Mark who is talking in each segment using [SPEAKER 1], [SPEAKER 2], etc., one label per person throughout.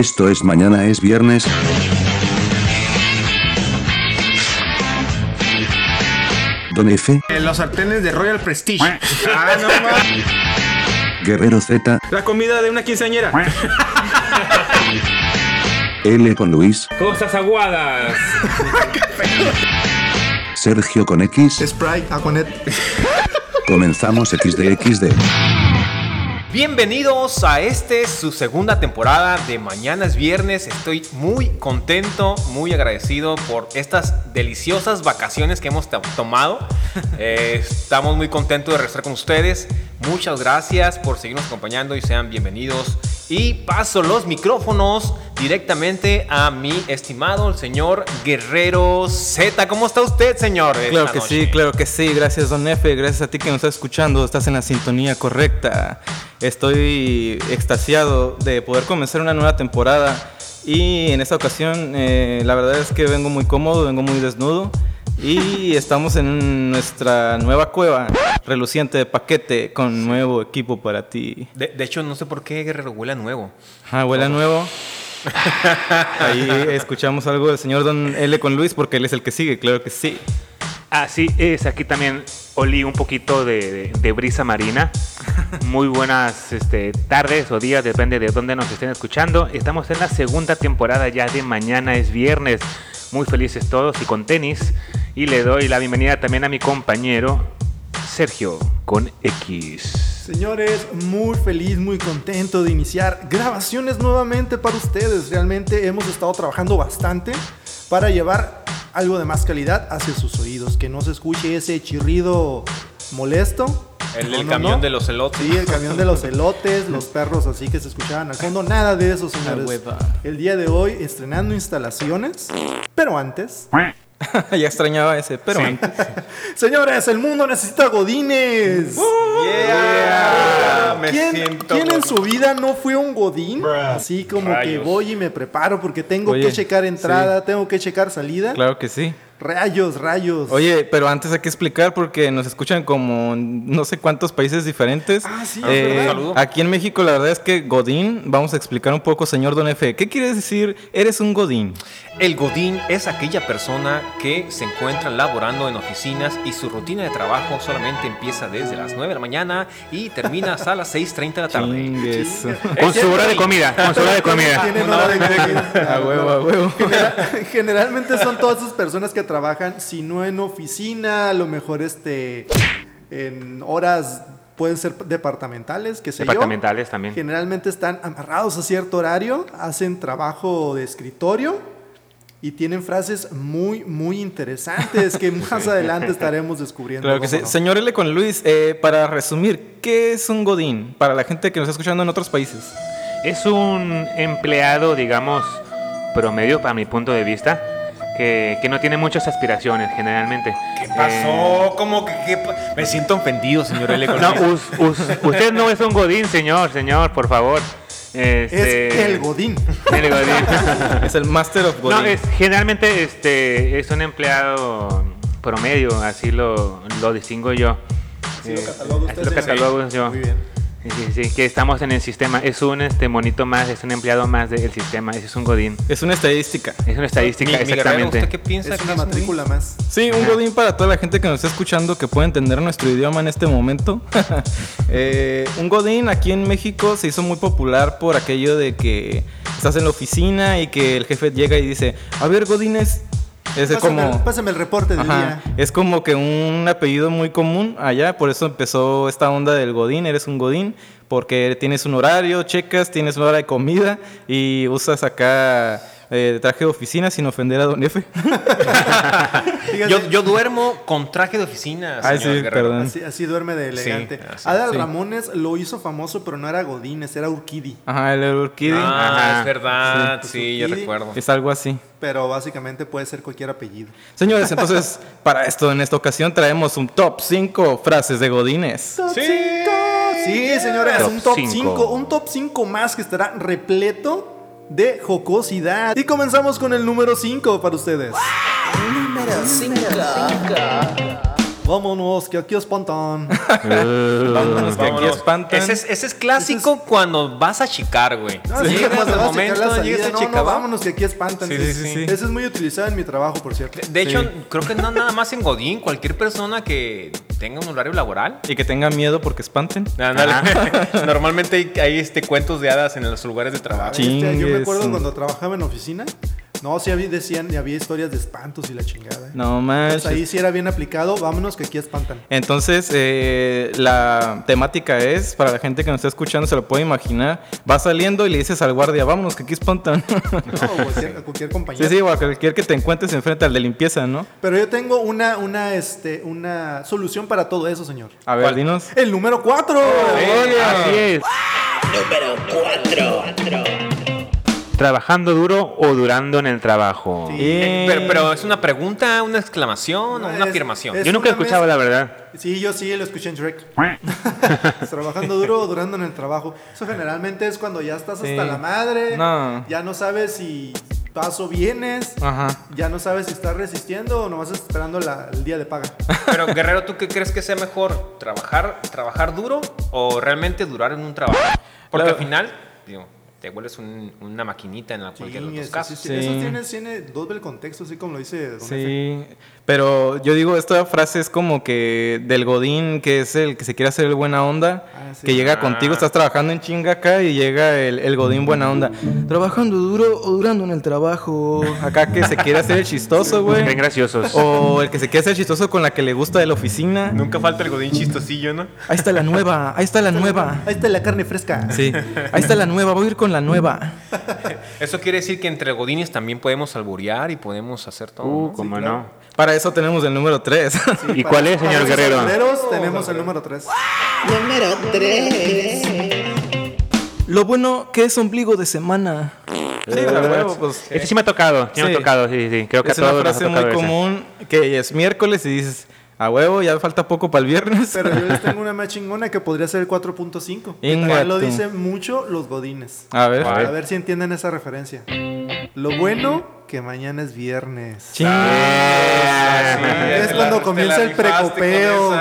[SPEAKER 1] Esto es mañana es viernes. Don F,
[SPEAKER 2] Eh, Los sartenes de Royal Prestige. ah, no.
[SPEAKER 1] Guerrero Z,
[SPEAKER 2] La comida de una quinceañera.
[SPEAKER 1] L con Luis,
[SPEAKER 3] Cosas aguadas.
[SPEAKER 1] Sergio con X,
[SPEAKER 4] Sprite, Aquanet.
[SPEAKER 1] comenzamos XDXD.
[SPEAKER 3] Bienvenidos a este su segunda temporada de Mañana es Viernes. Estoy muy contento, muy agradecido por estas deliciosas vacaciones que hemos to- tomado. Eh, estamos muy contentos de regresar con ustedes. Muchas gracias por seguirnos acompañando y sean bienvenidos. Y paso los micrófonos directamente a mi estimado el señor Guerrero Z. ¿Cómo está usted, señor?
[SPEAKER 5] Claro que
[SPEAKER 3] noche?
[SPEAKER 5] sí, claro que sí. Gracias, Don F. Gracias a ti que nos estás escuchando. Estás en la sintonía correcta. Estoy extasiado de poder comenzar una nueva temporada. Y en esta ocasión, eh, la verdad es que vengo muy cómodo, vengo muy desnudo. Y estamos en nuestra nueva cueva, reluciente de paquete, con nuevo equipo para ti.
[SPEAKER 3] De, de hecho, no sé por qué Guerrero huele a nuevo.
[SPEAKER 5] Ah, huele nuevo. Ahí escuchamos algo del señor Don L con Luis, porque él es el que sigue, claro que sí.
[SPEAKER 6] Así es, aquí también olí un poquito de, de- de brisa marina. Muy buenas este, tardes o días, depende de dónde nos estén escuchando. Estamos en la segunda temporada ya de Mañana es Viernes. Muy felices todos y con tenis. Y le doy la bienvenida también a mi compañero Sergio con X.
[SPEAKER 4] Señores, muy feliz, muy contento de iniciar grabaciones nuevamente para ustedes. Realmente hemos estado trabajando bastante para llevar algo de más calidad hacia sus oídos. Que no se escuche ese chirrido molesto.
[SPEAKER 3] El,
[SPEAKER 4] No,
[SPEAKER 3] el
[SPEAKER 4] no,
[SPEAKER 3] camión
[SPEAKER 4] no.
[SPEAKER 3] de los elotes.
[SPEAKER 4] Sí, el camión de los elotes, los perros así que se escuchaban al fondo. Nada de eso, señores.
[SPEAKER 5] hueva.
[SPEAKER 4] El día de hoy estrenando instalaciones. Pero antes,
[SPEAKER 5] ya extrañaba ese, pero antes.
[SPEAKER 4] señores, el mundo necesita godines.
[SPEAKER 3] Yeah, me
[SPEAKER 4] ¿Quién,
[SPEAKER 3] siento
[SPEAKER 4] quién en su vida no fue un godín? Así como que voy y me preparo porque tengo
[SPEAKER 5] Oye,
[SPEAKER 4] que checar entrada, tengo que checar salida.
[SPEAKER 5] Claro que sí.
[SPEAKER 4] Rayos, rayos.
[SPEAKER 5] Oye, pero antes hay que explicar porque nos escuchan como no sé cuántos países diferentes.
[SPEAKER 4] Ah, sí, es
[SPEAKER 5] Eh,
[SPEAKER 4] verdad.
[SPEAKER 3] Saludo.
[SPEAKER 5] aquí en México la verdad es que Godín, vamos a explicar un poco, señor Don F. ¿Qué quiere decir eres un Godín?
[SPEAKER 3] El Godín es aquella persona que se encuentra laborando en oficinas y su rutina de trabajo solamente empieza desde las 9 de la mañana y termina hasta las 6.30 de la tarde.
[SPEAKER 5] Chingues.
[SPEAKER 6] Con su hora de comida, con su hora de comida.
[SPEAKER 4] Tienen hora de comida.
[SPEAKER 5] A huevo, a huevo.
[SPEAKER 4] General- generalmente son todas esas personas que trabajan, si no en oficina, a lo mejor este en horas pueden ser departamentales, que yo.
[SPEAKER 6] Departamentales también.
[SPEAKER 4] Generalmente están amarrados a cierto horario, hacen trabajo de escritorio y tienen frases muy, muy interesantes que más adelante estaremos descubriendo.
[SPEAKER 5] Claro que
[SPEAKER 4] ¿cómo
[SPEAKER 5] sí.
[SPEAKER 4] no?
[SPEAKER 5] Señor L con Luis, eh, para resumir, ¿qué es un Godín? Para la gente que nos está escuchando en otros países.
[SPEAKER 6] Es un empleado, digamos, promedio para mi punto de vista, que, que no tiene muchas aspiraciones generalmente.
[SPEAKER 3] ¿Qué pasó? ¿Cómo que qué pa- Me siento ofendido, señor L.
[SPEAKER 6] Eh, no, us- us- usted no es un godín, señor, señor, por favor.
[SPEAKER 4] Es
[SPEAKER 6] Este,
[SPEAKER 4] el Godín.
[SPEAKER 6] el godín.
[SPEAKER 5] Es el Master of Godín.
[SPEAKER 6] no, es, generalmente este, es un empleado promedio, así lo, lo distingo yo.
[SPEAKER 4] Así lo
[SPEAKER 6] Eh,
[SPEAKER 4] cataloga usted,
[SPEAKER 6] así lo
[SPEAKER 4] señor.
[SPEAKER 6] catalogo yo.
[SPEAKER 4] Muy bien.
[SPEAKER 6] Sí, sí, sí, que estamos en el sistema. Es un este, monito más, es un empleado más del sistema. Ese es un godín.
[SPEAKER 5] Es una estadística.
[SPEAKER 6] Es una estadística,
[SPEAKER 3] Mi- mi guerrero,
[SPEAKER 6] exactamente.
[SPEAKER 3] ¿Usted qué piensa?
[SPEAKER 4] Es
[SPEAKER 3] que
[SPEAKER 4] una
[SPEAKER 3] un
[SPEAKER 4] matrícula más.
[SPEAKER 5] Sí, un godín para toda la gente que nos está escuchando que puede entender nuestro idioma en este momento. Eh, un godín aquí en México se hizo muy popular por aquello de que estás en la oficina y que el jefe llega y dice, a ver, godines, es
[SPEAKER 4] Pásame,
[SPEAKER 5] como...
[SPEAKER 4] el, pásame el reporte del
[SPEAKER 5] Ajá,
[SPEAKER 4] día.
[SPEAKER 5] Es como que un apellido muy común allá, por eso empezó esta onda del godín, eres un godín, porque tienes un horario, checas, tienes una hora de comida y usas acá eh, traje de oficina sin ofender a don F.
[SPEAKER 4] Fíjate,
[SPEAKER 3] Yo, yo duermo con traje de oficina,
[SPEAKER 5] Ay, sí, perdón.
[SPEAKER 4] Así, así duerme de elegante.
[SPEAKER 3] así,
[SPEAKER 4] Adal
[SPEAKER 5] sí.
[SPEAKER 4] Ramones lo hizo famoso, pero no era Godínez, era Urquidi.
[SPEAKER 5] Ajá, el orquídea.
[SPEAKER 3] Ah,
[SPEAKER 6] Ajá.
[SPEAKER 3] es verdad,
[SPEAKER 4] Sí,
[SPEAKER 3] sí, yo recuerdo.
[SPEAKER 5] Es algo así.
[SPEAKER 4] Pero básicamente puede ser cualquier apellido.
[SPEAKER 5] Señores, entonces, para esto, en esta ocasión traemos un top 5 frases de godines.
[SPEAKER 4] Top 5. Sí, señores,
[SPEAKER 6] Top
[SPEAKER 4] un top
[SPEAKER 6] cinco.
[SPEAKER 4] 5. Un top 5 más que estará repleto de jocosidad. Y comenzamos con el número 5 para ustedes.
[SPEAKER 7] Número 5.
[SPEAKER 4] Vámonos, que aquí espantan.
[SPEAKER 5] Vámonos, que aquí espantan.
[SPEAKER 3] Ese es, ese es clásico cuando vas a chicar, güey.
[SPEAKER 4] No, sí,
[SPEAKER 3] Llegas
[SPEAKER 4] cuando
[SPEAKER 3] al
[SPEAKER 4] vas a checar
[SPEAKER 3] momento,
[SPEAKER 4] la salida,
[SPEAKER 3] llegas a
[SPEAKER 4] no, no, vámonos, que aquí espantan.
[SPEAKER 5] Sí, sí, sí, sí.
[SPEAKER 4] Ese es muy utilizado en mi trabajo, por cierto.
[SPEAKER 3] De hecho, creo que no nada más en Godín, cualquier persona que tenga un horario laboral.
[SPEAKER 5] Y que tenga miedo porque espanten.
[SPEAKER 3] Ándale. Normalmente hay, hay, este, cuentos de hadas en los lugares de trabajo.
[SPEAKER 5] Sí.
[SPEAKER 4] Este, yo me acuerdo cuando trabajaba en oficina. No, sí había, decían, y había historias de espantos y la chingada. ¿eh?
[SPEAKER 5] No
[SPEAKER 4] Entonces,
[SPEAKER 5] manches.
[SPEAKER 4] ahí sí era bien aplicado. Vámonos, que aquí espantan.
[SPEAKER 5] Entonces, eh, la temática es, para la gente que nos está escuchando, se lo puede imaginar, va saliendo y le dices al guardia, vámonos, que aquí espantan.
[SPEAKER 4] No, o cualquier, a cualquier compañero.
[SPEAKER 5] sí, sí, o a cualquier que te encuentres enfrente al de limpieza, ¿no?
[SPEAKER 4] Pero yo tengo una, una, este, una solución para todo eso, señor.
[SPEAKER 5] A ver, dinos.
[SPEAKER 4] El número 4.
[SPEAKER 6] Así es. Trabajando duro o durando en el trabajo.
[SPEAKER 4] Sí.
[SPEAKER 3] Eh, pero, pero es una pregunta, una exclamación o una
[SPEAKER 4] Es-
[SPEAKER 3] afirmación.
[SPEAKER 4] es-
[SPEAKER 6] Yo nunca he escuchado la verdad.
[SPEAKER 4] Sí, yo sí lo escuché en Shrek. Trabajando duro o durando en el trabajo. Eso generalmente es cuando ya estás
[SPEAKER 5] Sí.
[SPEAKER 4] hasta la madre.
[SPEAKER 5] No.
[SPEAKER 4] Ya no sabes si paso vienes.
[SPEAKER 5] Ajá.
[SPEAKER 4] Ya no sabes si estás resistiendo o nomás estás esperando la- el día de paga.
[SPEAKER 3] Pero Guerrero, ¿tú qué crees que sea mejor? ¿Trabajar, trabajar duro o realmente durar en un trabajo? Porque
[SPEAKER 5] Claro.
[SPEAKER 3] al final, digo, te vuelves un- una maquinita en la cualquier de
[SPEAKER 4] Sí,
[SPEAKER 3] los
[SPEAKER 4] eso,
[SPEAKER 3] casos.
[SPEAKER 4] sí,
[SPEAKER 5] Sí.
[SPEAKER 4] eso tiene, tiene doble contexto, así como lo dice Don.
[SPEAKER 5] Sí, pero yo digo, esta frase es como que del Godín, que es el que se quiere hacer el buena onda,
[SPEAKER 4] Ah, sí.
[SPEAKER 5] que llega
[SPEAKER 3] Ah.
[SPEAKER 5] contigo, estás trabajando en chinga acá y llega el, el Godín buena onda. Trabajando duro o durando en el trabajo. Acá que se quiere hacer el chistoso, güey.
[SPEAKER 6] Bien graciosos.
[SPEAKER 5] O el que se quiere hacer chistoso con la que le gusta de la oficina.
[SPEAKER 3] Nunca falta el godín chistosillo, ¿no?
[SPEAKER 5] Ahí está la nueva, ahí está la nueva.
[SPEAKER 4] Ahí está la carne fresca.
[SPEAKER 5] Sí, ahí está la nueva, voy a ir con la nueva.
[SPEAKER 3] Eso quiere decir que entre godines también podemos alburear y podemos hacer todo.
[SPEAKER 6] Uh,
[SPEAKER 3] ¿no?
[SPEAKER 6] cómo
[SPEAKER 4] claro.
[SPEAKER 6] no.
[SPEAKER 5] Para eso tenemos el número 3.
[SPEAKER 6] ¿Y
[SPEAKER 4] Para-
[SPEAKER 6] cuál es, señor Guerrero?
[SPEAKER 4] guerreros tenemos el número 3.
[SPEAKER 7] Número 3.
[SPEAKER 5] Lo bueno que es ombligo de semana. Sí, a huevo, pues.
[SPEAKER 6] Este sí me ha tocado, sí, me ha
[SPEAKER 5] Sí.
[SPEAKER 6] tocado, sí, sí. Creo que
[SPEAKER 5] Es
[SPEAKER 6] a
[SPEAKER 5] una
[SPEAKER 6] todos nos ha
[SPEAKER 5] frase muy
[SPEAKER 6] ese.
[SPEAKER 5] común que es miércoles y dices, a huevo, ya falta poco para el viernes.
[SPEAKER 4] Pero yo les tengo una más chingona que podría ser el 4.5. que
[SPEAKER 5] Inga
[SPEAKER 4] también lo dicen mucho los godines.
[SPEAKER 5] A ver.
[SPEAKER 6] A ver.
[SPEAKER 4] A ver si entienden esa referencia. Lo bueno que mañana es viernes.
[SPEAKER 5] Ching.
[SPEAKER 3] Ah, sí,
[SPEAKER 4] Es cuando
[SPEAKER 3] la-
[SPEAKER 4] comienza el precopeo.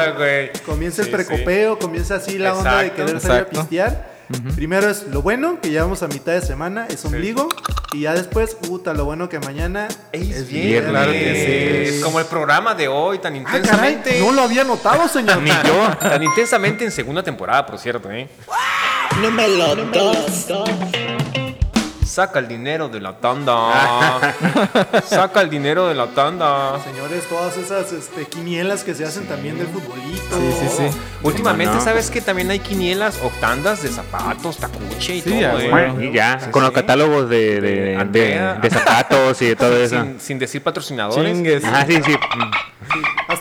[SPEAKER 4] Comienza
[SPEAKER 3] Sí,
[SPEAKER 4] el precopeo, comienza así la onda de querer salir a Primero es lo bueno, que ya vamos a mitad de semana, es ombligo. Y ya después, puta, lo bueno que mañana
[SPEAKER 3] Es
[SPEAKER 4] es
[SPEAKER 3] viernes.
[SPEAKER 4] viernes.
[SPEAKER 5] Claro que sí.
[SPEAKER 3] Es como el programa de hoy, tan
[SPEAKER 4] Ah, caray,
[SPEAKER 3] intensamente.
[SPEAKER 4] no lo había notado, señor.
[SPEAKER 6] Ni yo.
[SPEAKER 3] Tan intensamente en segunda temporada, por cierto, ¿eh?
[SPEAKER 7] Número 2.
[SPEAKER 3] Saca el dinero de la tanda. Saca el dinero de la tanda.
[SPEAKER 4] Señores, todas esas este, quinielas que se hacen también del futbolito.
[SPEAKER 5] Sí, sí, sí.
[SPEAKER 3] Últimamente,
[SPEAKER 6] no?
[SPEAKER 3] ¿sabes que también hay quinielas o tandas de zapatos, tacuche y
[SPEAKER 5] Sí,
[SPEAKER 3] todo?
[SPEAKER 5] a
[SPEAKER 3] eh?
[SPEAKER 5] huevo.
[SPEAKER 6] Y ya,
[SPEAKER 3] Sí,
[SPEAKER 6] con los catálogos de, de, de,
[SPEAKER 3] Andrea.
[SPEAKER 6] de zapatos y de todo eso.
[SPEAKER 3] Sin, sin decir patrocinadores.
[SPEAKER 5] Chingues.
[SPEAKER 6] Ajá, sí, sí.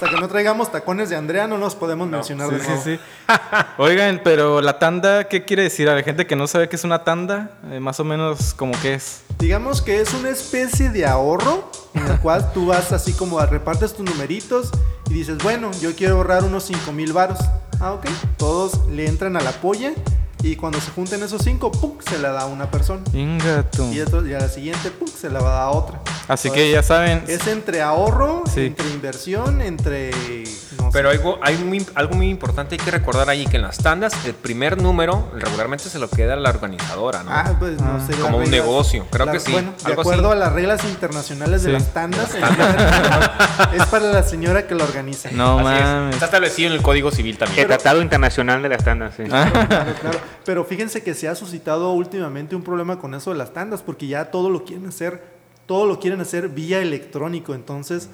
[SPEAKER 4] Hasta que no traigamos tacones de Andrea, no nos podemos mencionar
[SPEAKER 5] Sí,
[SPEAKER 4] de
[SPEAKER 5] sí,
[SPEAKER 4] nuevo.
[SPEAKER 5] sí. Oigan, pero la tanda, ¿qué quiere decir? A la gente que no sabe qué es una tanda, eh, más o menos como que es.
[SPEAKER 4] Digamos que es una especie de ahorro en el cual tú vas así como a repartes tus numeritos y dices, bueno, yo quiero ahorrar unos 5 mil varos. Ah, ok. Todos le entran a la polla y cuando se junten esos 5, ¡pum! se la da a una persona.
[SPEAKER 5] Ingato.
[SPEAKER 4] Y, otro- y a la siguiente, ¡pum! se la va a dar a otra.
[SPEAKER 5] Así que ya saben.
[SPEAKER 4] Es entre ahorro,
[SPEAKER 5] Sí.
[SPEAKER 4] entre inversión, entre... no sé.
[SPEAKER 3] Pero algo, hay muy- algo muy importante hay que recordar ahí, que en las tandas el primer número regularmente se lo queda la organizadora, ¿no?
[SPEAKER 4] Ah, pues no sé. las
[SPEAKER 3] Como un negocio, creo que sí,
[SPEAKER 4] Bueno, de acuerdo
[SPEAKER 3] así.
[SPEAKER 4] a las reglas internacionales de
[SPEAKER 5] Sí.
[SPEAKER 4] las tandas, es para la señora que lo organiza.
[SPEAKER 5] No
[SPEAKER 3] Así es.
[SPEAKER 5] mames.
[SPEAKER 3] Está establecido en el Código Civil
[SPEAKER 6] El
[SPEAKER 3] también.
[SPEAKER 6] Tratado Internacional de las Tandas, sí.
[SPEAKER 5] Ah.
[SPEAKER 4] Claro, claro. Pero fíjense que se ha suscitado últimamente un problema con eso de las tandas, porque ya todo lo quieren hacer, todo lo quieren hacer vía electrónico. Entonces,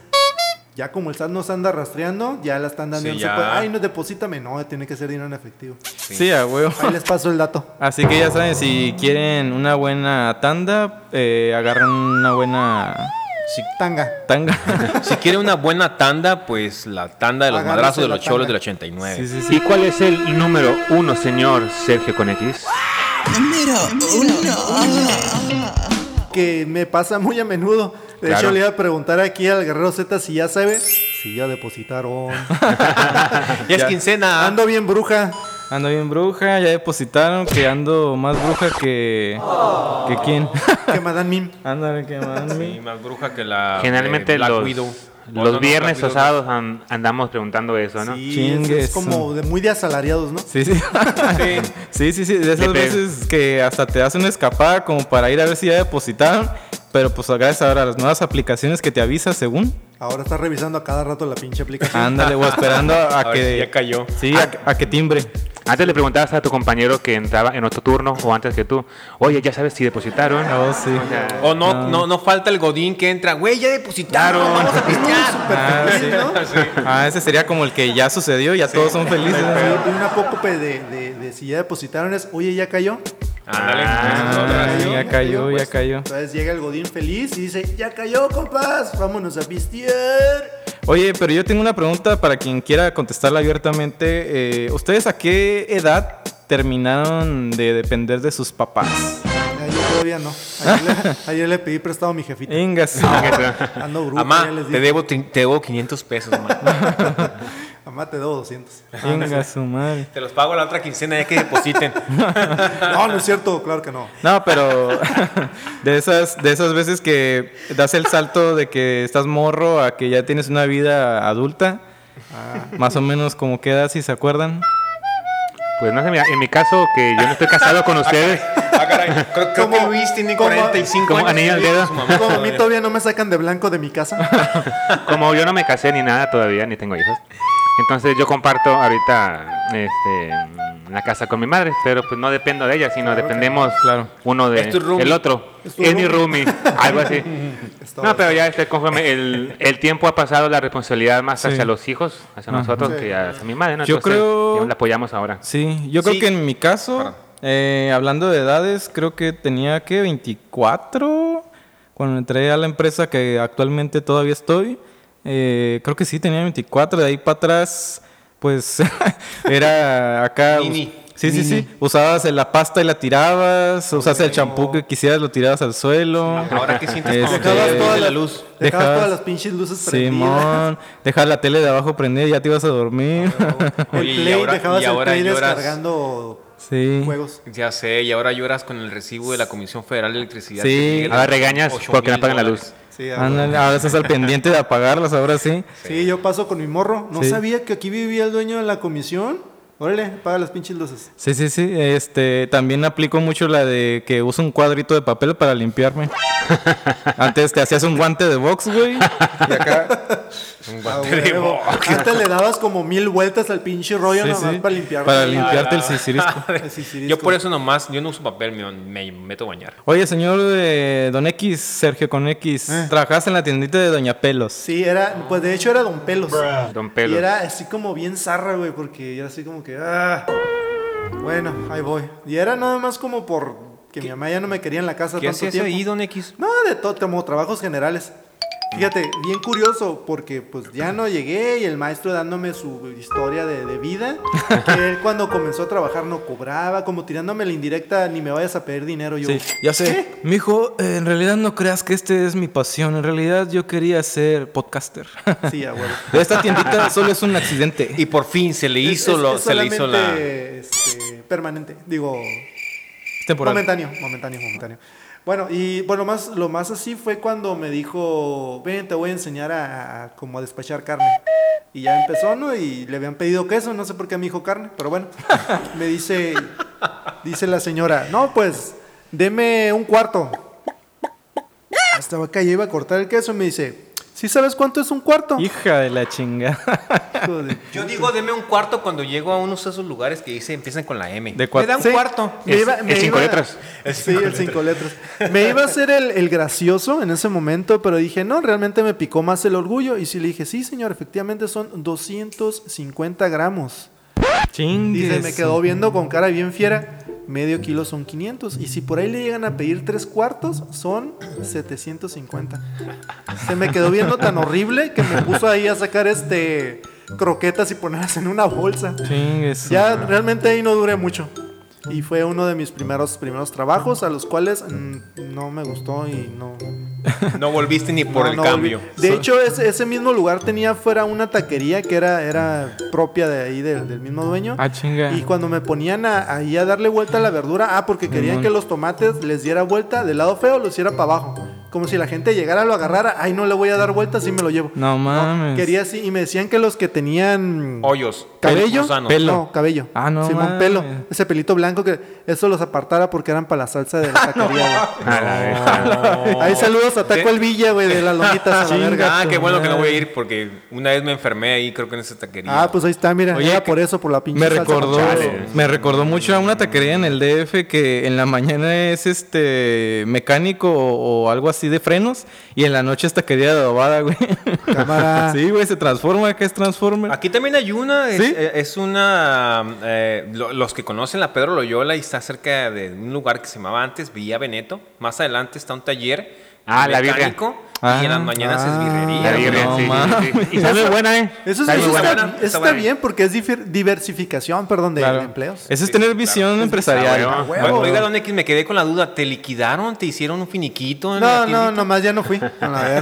[SPEAKER 4] ya como el SAT nos anda rastreando, ya las tandas
[SPEAKER 3] Sí,
[SPEAKER 4] no se
[SPEAKER 3] ya.
[SPEAKER 4] puede. Ay, no, deposítame. No, tiene que ser dinero en efectivo.
[SPEAKER 5] Sí, a huevo.
[SPEAKER 4] Ahí les paso el dato.
[SPEAKER 5] Así que ya saben, si quieren una buena tanda, eh, agarran una buena
[SPEAKER 4] Tanga.
[SPEAKER 5] tanga.
[SPEAKER 3] Si quiere una buena tanda, pues la tanda de los
[SPEAKER 4] Agárrese
[SPEAKER 3] madrazos de los cholos del 89.
[SPEAKER 5] Sí, sí, sí.
[SPEAKER 6] ¿Y cuál es el número uno, señor Sergio con X?
[SPEAKER 7] Número 1.
[SPEAKER 4] Que me pasa muy a menudo. De
[SPEAKER 6] Claro.
[SPEAKER 4] hecho, le iba a preguntar aquí al Guerrero Z si ya sabe. Si ya depositaron.
[SPEAKER 3] Ya es quincena.
[SPEAKER 4] Ando bien bruja.
[SPEAKER 5] Ando bien bruja, ya depositaron que ando más bruja que. ¿Que quién?
[SPEAKER 4] Que Madame Mim.
[SPEAKER 5] Ándale, que más
[SPEAKER 3] Sí, más bruja que la
[SPEAKER 6] Generalmente
[SPEAKER 3] eh, Black
[SPEAKER 6] los,
[SPEAKER 3] Widow.
[SPEAKER 6] Los
[SPEAKER 3] no,
[SPEAKER 6] viernes o sábados an- andamos preguntando eso, ¿no?
[SPEAKER 4] Sí, es,
[SPEAKER 5] Chingue
[SPEAKER 4] es como de muy de asalariados, ¿no?
[SPEAKER 5] Sí, sí. sí, sí, sí. De esas veces que hasta te hacen escapada como para ir a ver si ya depositaron. Pero pues gracias ahora a las nuevas aplicaciones que te avisan según.
[SPEAKER 4] Ahora estás revisando a cada rato la pinche aplicación.
[SPEAKER 5] Ándale, o esperando a,
[SPEAKER 3] A ver
[SPEAKER 5] que.
[SPEAKER 3] si ya cayó.
[SPEAKER 5] Sí, a, a que timbre.
[SPEAKER 6] Antes le preguntabas a tu compañero que entraba en otro turno o antes que tú, oye, ya sabes si depositaron.
[SPEAKER 5] Oh, sí.
[SPEAKER 6] O sea,
[SPEAKER 3] O no, no, no falta el godín que entra, güey, ya depositaron, vamos a pistear.
[SPEAKER 5] Ah, sí. Ah, ese sería como el que ya sucedió, ya todos son felices.
[SPEAKER 4] Y un apócope de, de, de si ya depositaron es, oye, ¿ya cayó?
[SPEAKER 3] Ándale.
[SPEAKER 5] Ah,
[SPEAKER 3] otra.
[SPEAKER 5] ya cayó, ya
[SPEAKER 4] pues.
[SPEAKER 5] cayó.
[SPEAKER 4] Entonces llega el Godín feliz y dice, ya cayó, compas, vámonos a pistear.
[SPEAKER 5] Oye, pero yo tengo una pregunta para quien quiera contestarla abiertamente. Eh, ¿Ustedes a qué edad terminaron de depender de sus papás?
[SPEAKER 4] Yo todavía no. Ayer le, ayer le pedí prestado a mi jefita.
[SPEAKER 5] Vengas.
[SPEAKER 4] Ando bruto,
[SPEAKER 3] te debo, te debo 500 pesos, mamá.
[SPEAKER 4] Mamá, te debo 200.
[SPEAKER 5] Venga su madre.
[SPEAKER 3] Te los pago la otra quincena ya que depositen.
[SPEAKER 4] No, no es cierto, claro que no.
[SPEAKER 5] No, pero de esas, de esas veces que das el salto de que estás morro a que ya tienes una vida adulta, más o menos como queda, si se acuerdan.
[SPEAKER 6] Pues no sé, mira, en mi caso, que yo no estoy casado con ustedes,
[SPEAKER 3] Ah, caray. Creo, creo que
[SPEAKER 4] ¿Cómo-
[SPEAKER 3] Luis tiene
[SPEAKER 4] cómo-
[SPEAKER 3] 45
[SPEAKER 6] como
[SPEAKER 3] años.
[SPEAKER 6] anillo al dedo?
[SPEAKER 4] Como a mí
[SPEAKER 3] todavía.
[SPEAKER 4] todavía no me sacan de blanco de mi casa.
[SPEAKER 6] como yo no me casé ni nada todavía, ni tengo hijos, entonces yo comparto ahorita este, la casa con mi madre, pero pues no dependo de ella, sino dependemos
[SPEAKER 5] Claro.
[SPEAKER 6] uno de el otro.
[SPEAKER 4] Es tu
[SPEAKER 6] Es mi
[SPEAKER 4] roomie.
[SPEAKER 6] algo así. No, pero ya este, conforme el, el tiempo ha pasado, la responsabilidad más
[SPEAKER 5] Sí.
[SPEAKER 6] hacia los hijos, hacia nosotros,
[SPEAKER 4] Sí.
[SPEAKER 6] que hacia mi madre, ¿no?
[SPEAKER 5] Yo
[SPEAKER 6] Entonces,
[SPEAKER 5] creo-
[SPEAKER 6] la apoyamos ahora.
[SPEAKER 5] Sí, yo creo
[SPEAKER 3] Sí.
[SPEAKER 5] que en mi caso, eh, hablando de edades, creo que tenía que 24 cuando entré a la empresa que actualmente todavía estoy. Eh, creo que sí, tenía 24. De ahí para atrás, pues era acá.
[SPEAKER 3] Mini.
[SPEAKER 5] Sí, sí, sí. Usabas la pasta y la tirabas. Usabas el champú que quisieras, lo tirabas al suelo.
[SPEAKER 3] Ahora, ¿qué sientes
[SPEAKER 5] Este,
[SPEAKER 3] te
[SPEAKER 4] Dejabas toda la
[SPEAKER 3] luz?
[SPEAKER 4] Dejabas
[SPEAKER 5] Dejabas-
[SPEAKER 4] todas las pinches luces prendidas.
[SPEAKER 5] Simón, dejar la tele de abajo prendida y ya te ibas a dormir.
[SPEAKER 4] El
[SPEAKER 3] Oye, y
[SPEAKER 4] play,
[SPEAKER 3] ahora-
[SPEAKER 4] dejabas
[SPEAKER 3] y
[SPEAKER 4] el
[SPEAKER 3] ahora
[SPEAKER 4] play
[SPEAKER 3] lloras.
[SPEAKER 4] descargando
[SPEAKER 5] sí.
[SPEAKER 4] juegos.
[SPEAKER 3] Ya sé, y ahora lloras con el recibo de la Comisión Federal de Electricidad.
[SPEAKER 5] Sí.
[SPEAKER 3] que
[SPEAKER 6] Ahora regañas
[SPEAKER 3] 8,000
[SPEAKER 6] porque no apagan la luz.
[SPEAKER 4] Sí,
[SPEAKER 5] Ándale, ahora estás al pendiente de apagarlas, ahora sí.
[SPEAKER 4] Sí, yo paso con mi morro. No
[SPEAKER 5] Sí.
[SPEAKER 4] sabía que aquí vivía el dueño de la comisión. Órale, paga las pinches luces.
[SPEAKER 5] Sí, sí, sí. Este, también aplico mucho la de que uso un cuadrito de papel para limpiarme. Antes te hacías un guante de box, güey. Y acá.
[SPEAKER 3] Un
[SPEAKER 4] Ah,
[SPEAKER 3] guante de
[SPEAKER 4] huevo.
[SPEAKER 3] box.
[SPEAKER 4] Antes le dabas como mil vueltas al pinche rollo
[SPEAKER 5] Sí,
[SPEAKER 4] nomás
[SPEAKER 5] sí.
[SPEAKER 4] para limpiar.
[SPEAKER 5] Para limpiarte el sisirisco.
[SPEAKER 4] El sisirisco.
[SPEAKER 3] Yo por eso nomás, yo no uso papel, me, me meto a bañar.
[SPEAKER 5] Oye, señor eh, Don X, Sergio con X, trabajaste en la tiendita de Doña Pelos.
[SPEAKER 4] Sí, era, pues de hecho era Don Pelos.
[SPEAKER 6] Don
[SPEAKER 4] Y
[SPEAKER 6] Pelos.
[SPEAKER 4] era así como bien zarra, güey, porque yo así como que, ah, bueno, ahí voy. Y era nada más como por que mi mamá ya no me quería en la casa
[SPEAKER 3] ¿Qué
[SPEAKER 4] tanto
[SPEAKER 3] hacías
[SPEAKER 4] tiempo.
[SPEAKER 3] ahí, Don X?
[SPEAKER 4] No, de todo, como trabajos generales. Fíjate, bien curioso, porque pues ya no llegué y el maestro dándome su historia de, de vida, que él cuando comenzó a trabajar no cobraba, como tirándome la indirecta, ni me vayas a pedir dinero. Yo,
[SPEAKER 5] Sí, ya sé. Mijo, eh, en realidad no creas que este es mi pasión. En realidad yo quería ser podcaster.
[SPEAKER 4] sí, a huevo.
[SPEAKER 5] Esta tiendita solo es un accidente.
[SPEAKER 3] Y por fin se le hizo,
[SPEAKER 4] Es-
[SPEAKER 3] lo,
[SPEAKER 4] es
[SPEAKER 3] se le hizo la...
[SPEAKER 4] este, permanente, digo,
[SPEAKER 5] Es temporal.
[SPEAKER 4] Momentáneo, momentáneo, momentáneo. Bueno, y bueno, más, lo más así fue cuando me dijo, ven, te voy a enseñar a, a como a despachar carne. Y ya empezó, ¿no? Y le habían pedido queso, no sé por qué me dijo carne, pero bueno. Me dice, dice la señora, no, pues, deme un cuarto. Estaba acá, ya iba a cortar el queso y me dice, ¿sí sabes cuánto es un cuarto?
[SPEAKER 5] Hija de la chinga.
[SPEAKER 3] Yo digo, deme un cuarto cuando llego a unos de esos lugares que dice, empiezan con la M.
[SPEAKER 5] De cuatro.
[SPEAKER 3] Me da un
[SPEAKER 4] Sí.
[SPEAKER 3] cuarto.
[SPEAKER 4] Me
[SPEAKER 6] El-
[SPEAKER 4] iba-
[SPEAKER 6] cinco
[SPEAKER 4] iba-
[SPEAKER 6] letras.
[SPEAKER 4] sí, el cinco letras. Me iba a hacer el, el gracioso en ese momento, pero dije, no, realmente me picó más el orgullo. Y sí le dije, sí, señor, efectivamente son 250 gramos.
[SPEAKER 5] Chingues.
[SPEAKER 4] Dice, me quedó viendo con cara bien fiera. Medio kilo son 500. Y si por ahí le llegan a pedir tres cuartos, son 750. Se me quedó viendo tan horrible que me puso ahí a sacar este croquetas y ponerlas en una bolsa.
[SPEAKER 5] Chingues.
[SPEAKER 4] Ya realmente ahí no duré mucho. Y fue uno de mis primeros, primeros trabajos a los cuales mm, no me gustó y no.
[SPEAKER 3] No volviste ni por
[SPEAKER 4] no,
[SPEAKER 3] el
[SPEAKER 4] no
[SPEAKER 3] cambio.
[SPEAKER 4] volví. De hecho, ese, ese mismo lugar tenía fuera una taquería que era, era propia de ahí del, del mismo dueño.
[SPEAKER 5] Ah, chinga.
[SPEAKER 4] Y cuando me ponían a- ahí a darle vuelta a la verdura, ah, porque querían que los tomates les diera vuelta del lado feo, los hiciera para abajo. Como si la gente llegara, lo agarrara, ay, no le voy a dar vueltas y me lo llevo.
[SPEAKER 5] No mames.
[SPEAKER 4] Quería así, y me decían que los que tenían
[SPEAKER 3] Hoyos.
[SPEAKER 4] cabello.
[SPEAKER 5] Pelo.
[SPEAKER 4] no, cabello.
[SPEAKER 5] Ah, no
[SPEAKER 4] Simón,
[SPEAKER 5] mames.
[SPEAKER 4] pelo. Ese pelito blanco que eso los apartara porque eran para la salsa de la taquería, güey. Ahí saludos a Taco El Villa, güey, de las lomitas a la verga.
[SPEAKER 3] Ah, qué bueno que no voy a ir porque una vez me enfermé ahí, creo que en esa taquería.
[SPEAKER 4] Ah, pues ahí está, mira.
[SPEAKER 5] Oye,
[SPEAKER 4] era
[SPEAKER 5] que
[SPEAKER 4] por eso, por la pinche
[SPEAKER 5] Me
[SPEAKER 4] salsa
[SPEAKER 5] recordó, me recordó mucho a una taquería en el DF que en la mañana es este mecánico o, o algo así de frenos y en la noche es taquería de adobada, güey.
[SPEAKER 4] Cámara.
[SPEAKER 5] sí, güey, se transforma, que es Transformer.
[SPEAKER 3] Aquí también hay una, es,
[SPEAKER 5] ¿Sí?
[SPEAKER 3] eh, es una, eh, lo- los que conocen la Pedro Loyola y está cerca de un lugar que se llamaba antes Villa Veneto. Más adelante está un taller
[SPEAKER 6] Ah, la birria.
[SPEAKER 5] Ah,
[SPEAKER 3] y en las mañanas
[SPEAKER 4] ah,
[SPEAKER 3] es birrería.
[SPEAKER 5] No
[SPEAKER 6] sí, sí, sí. Y buena, ¿eh?
[SPEAKER 4] Eso, eso
[SPEAKER 6] muy
[SPEAKER 4] está,
[SPEAKER 6] buena.
[SPEAKER 3] buena,
[SPEAKER 4] eso
[SPEAKER 3] está
[SPEAKER 4] está
[SPEAKER 3] buena.
[SPEAKER 4] bien porque es diversificación, perdón, de,
[SPEAKER 5] Claro.
[SPEAKER 4] empleos.
[SPEAKER 5] Eso es tener visión empresarial.
[SPEAKER 6] Ah.
[SPEAKER 3] Oiga, Don X, me quedé con la duda. ¿Te liquidaron? ¿Te hicieron un finiquito? en la
[SPEAKER 4] No, no, nomás ya no fui. A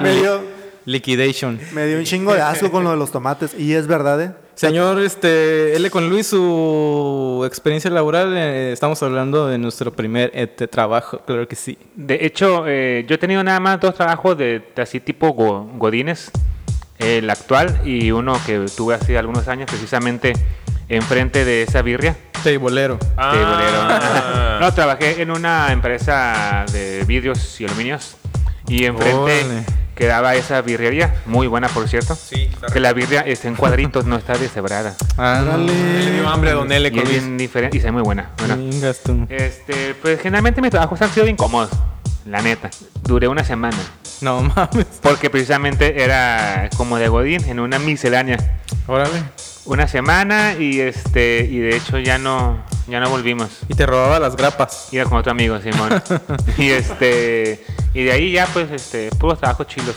[SPEAKER 4] me, dio,
[SPEAKER 5] Liquidation.
[SPEAKER 4] me dio un chingo de asco con lo de los tomates. Y es verdad, ¿eh?
[SPEAKER 5] Señor este, L. con Luis, su experiencia laboral, eh, estamos hablando de nuestro primer este, trabajo, claro que sí.
[SPEAKER 6] De hecho, eh, yo he tenido nada más dos trabajos de, de así tipo go- godines. El actual y uno que tuve hace algunos años, precisamente enfrente de esa birria.
[SPEAKER 5] Teibolero.
[SPEAKER 3] Ah.
[SPEAKER 6] de bolero. no, trabajé en una empresa de vidrios y aluminios. Y enfrente
[SPEAKER 5] Órale.
[SPEAKER 6] Quedaba esa birrería, muy buena por cierto.
[SPEAKER 3] Sí, está
[SPEAKER 6] Que la birria está en cuadritos, no está deshebrada.
[SPEAKER 5] Ah, no.
[SPEAKER 3] Le dio hambre a Don L.
[SPEAKER 6] Y es bien diferente y está muy buena. Bueno, este, pues generalmente mis trabajos han sido bien cómodos, la neta. Duré una semana.
[SPEAKER 5] No mames.
[SPEAKER 6] Porque precisamente era como de Godín en una miscelánea.
[SPEAKER 5] Órale.
[SPEAKER 6] Una semana y este y de hecho ya no ya no volvimos.
[SPEAKER 5] Y te robaba las grapas.
[SPEAKER 6] Iba con otro amigo, Simón. y este y de ahí ya pues este puros trabajos chilos,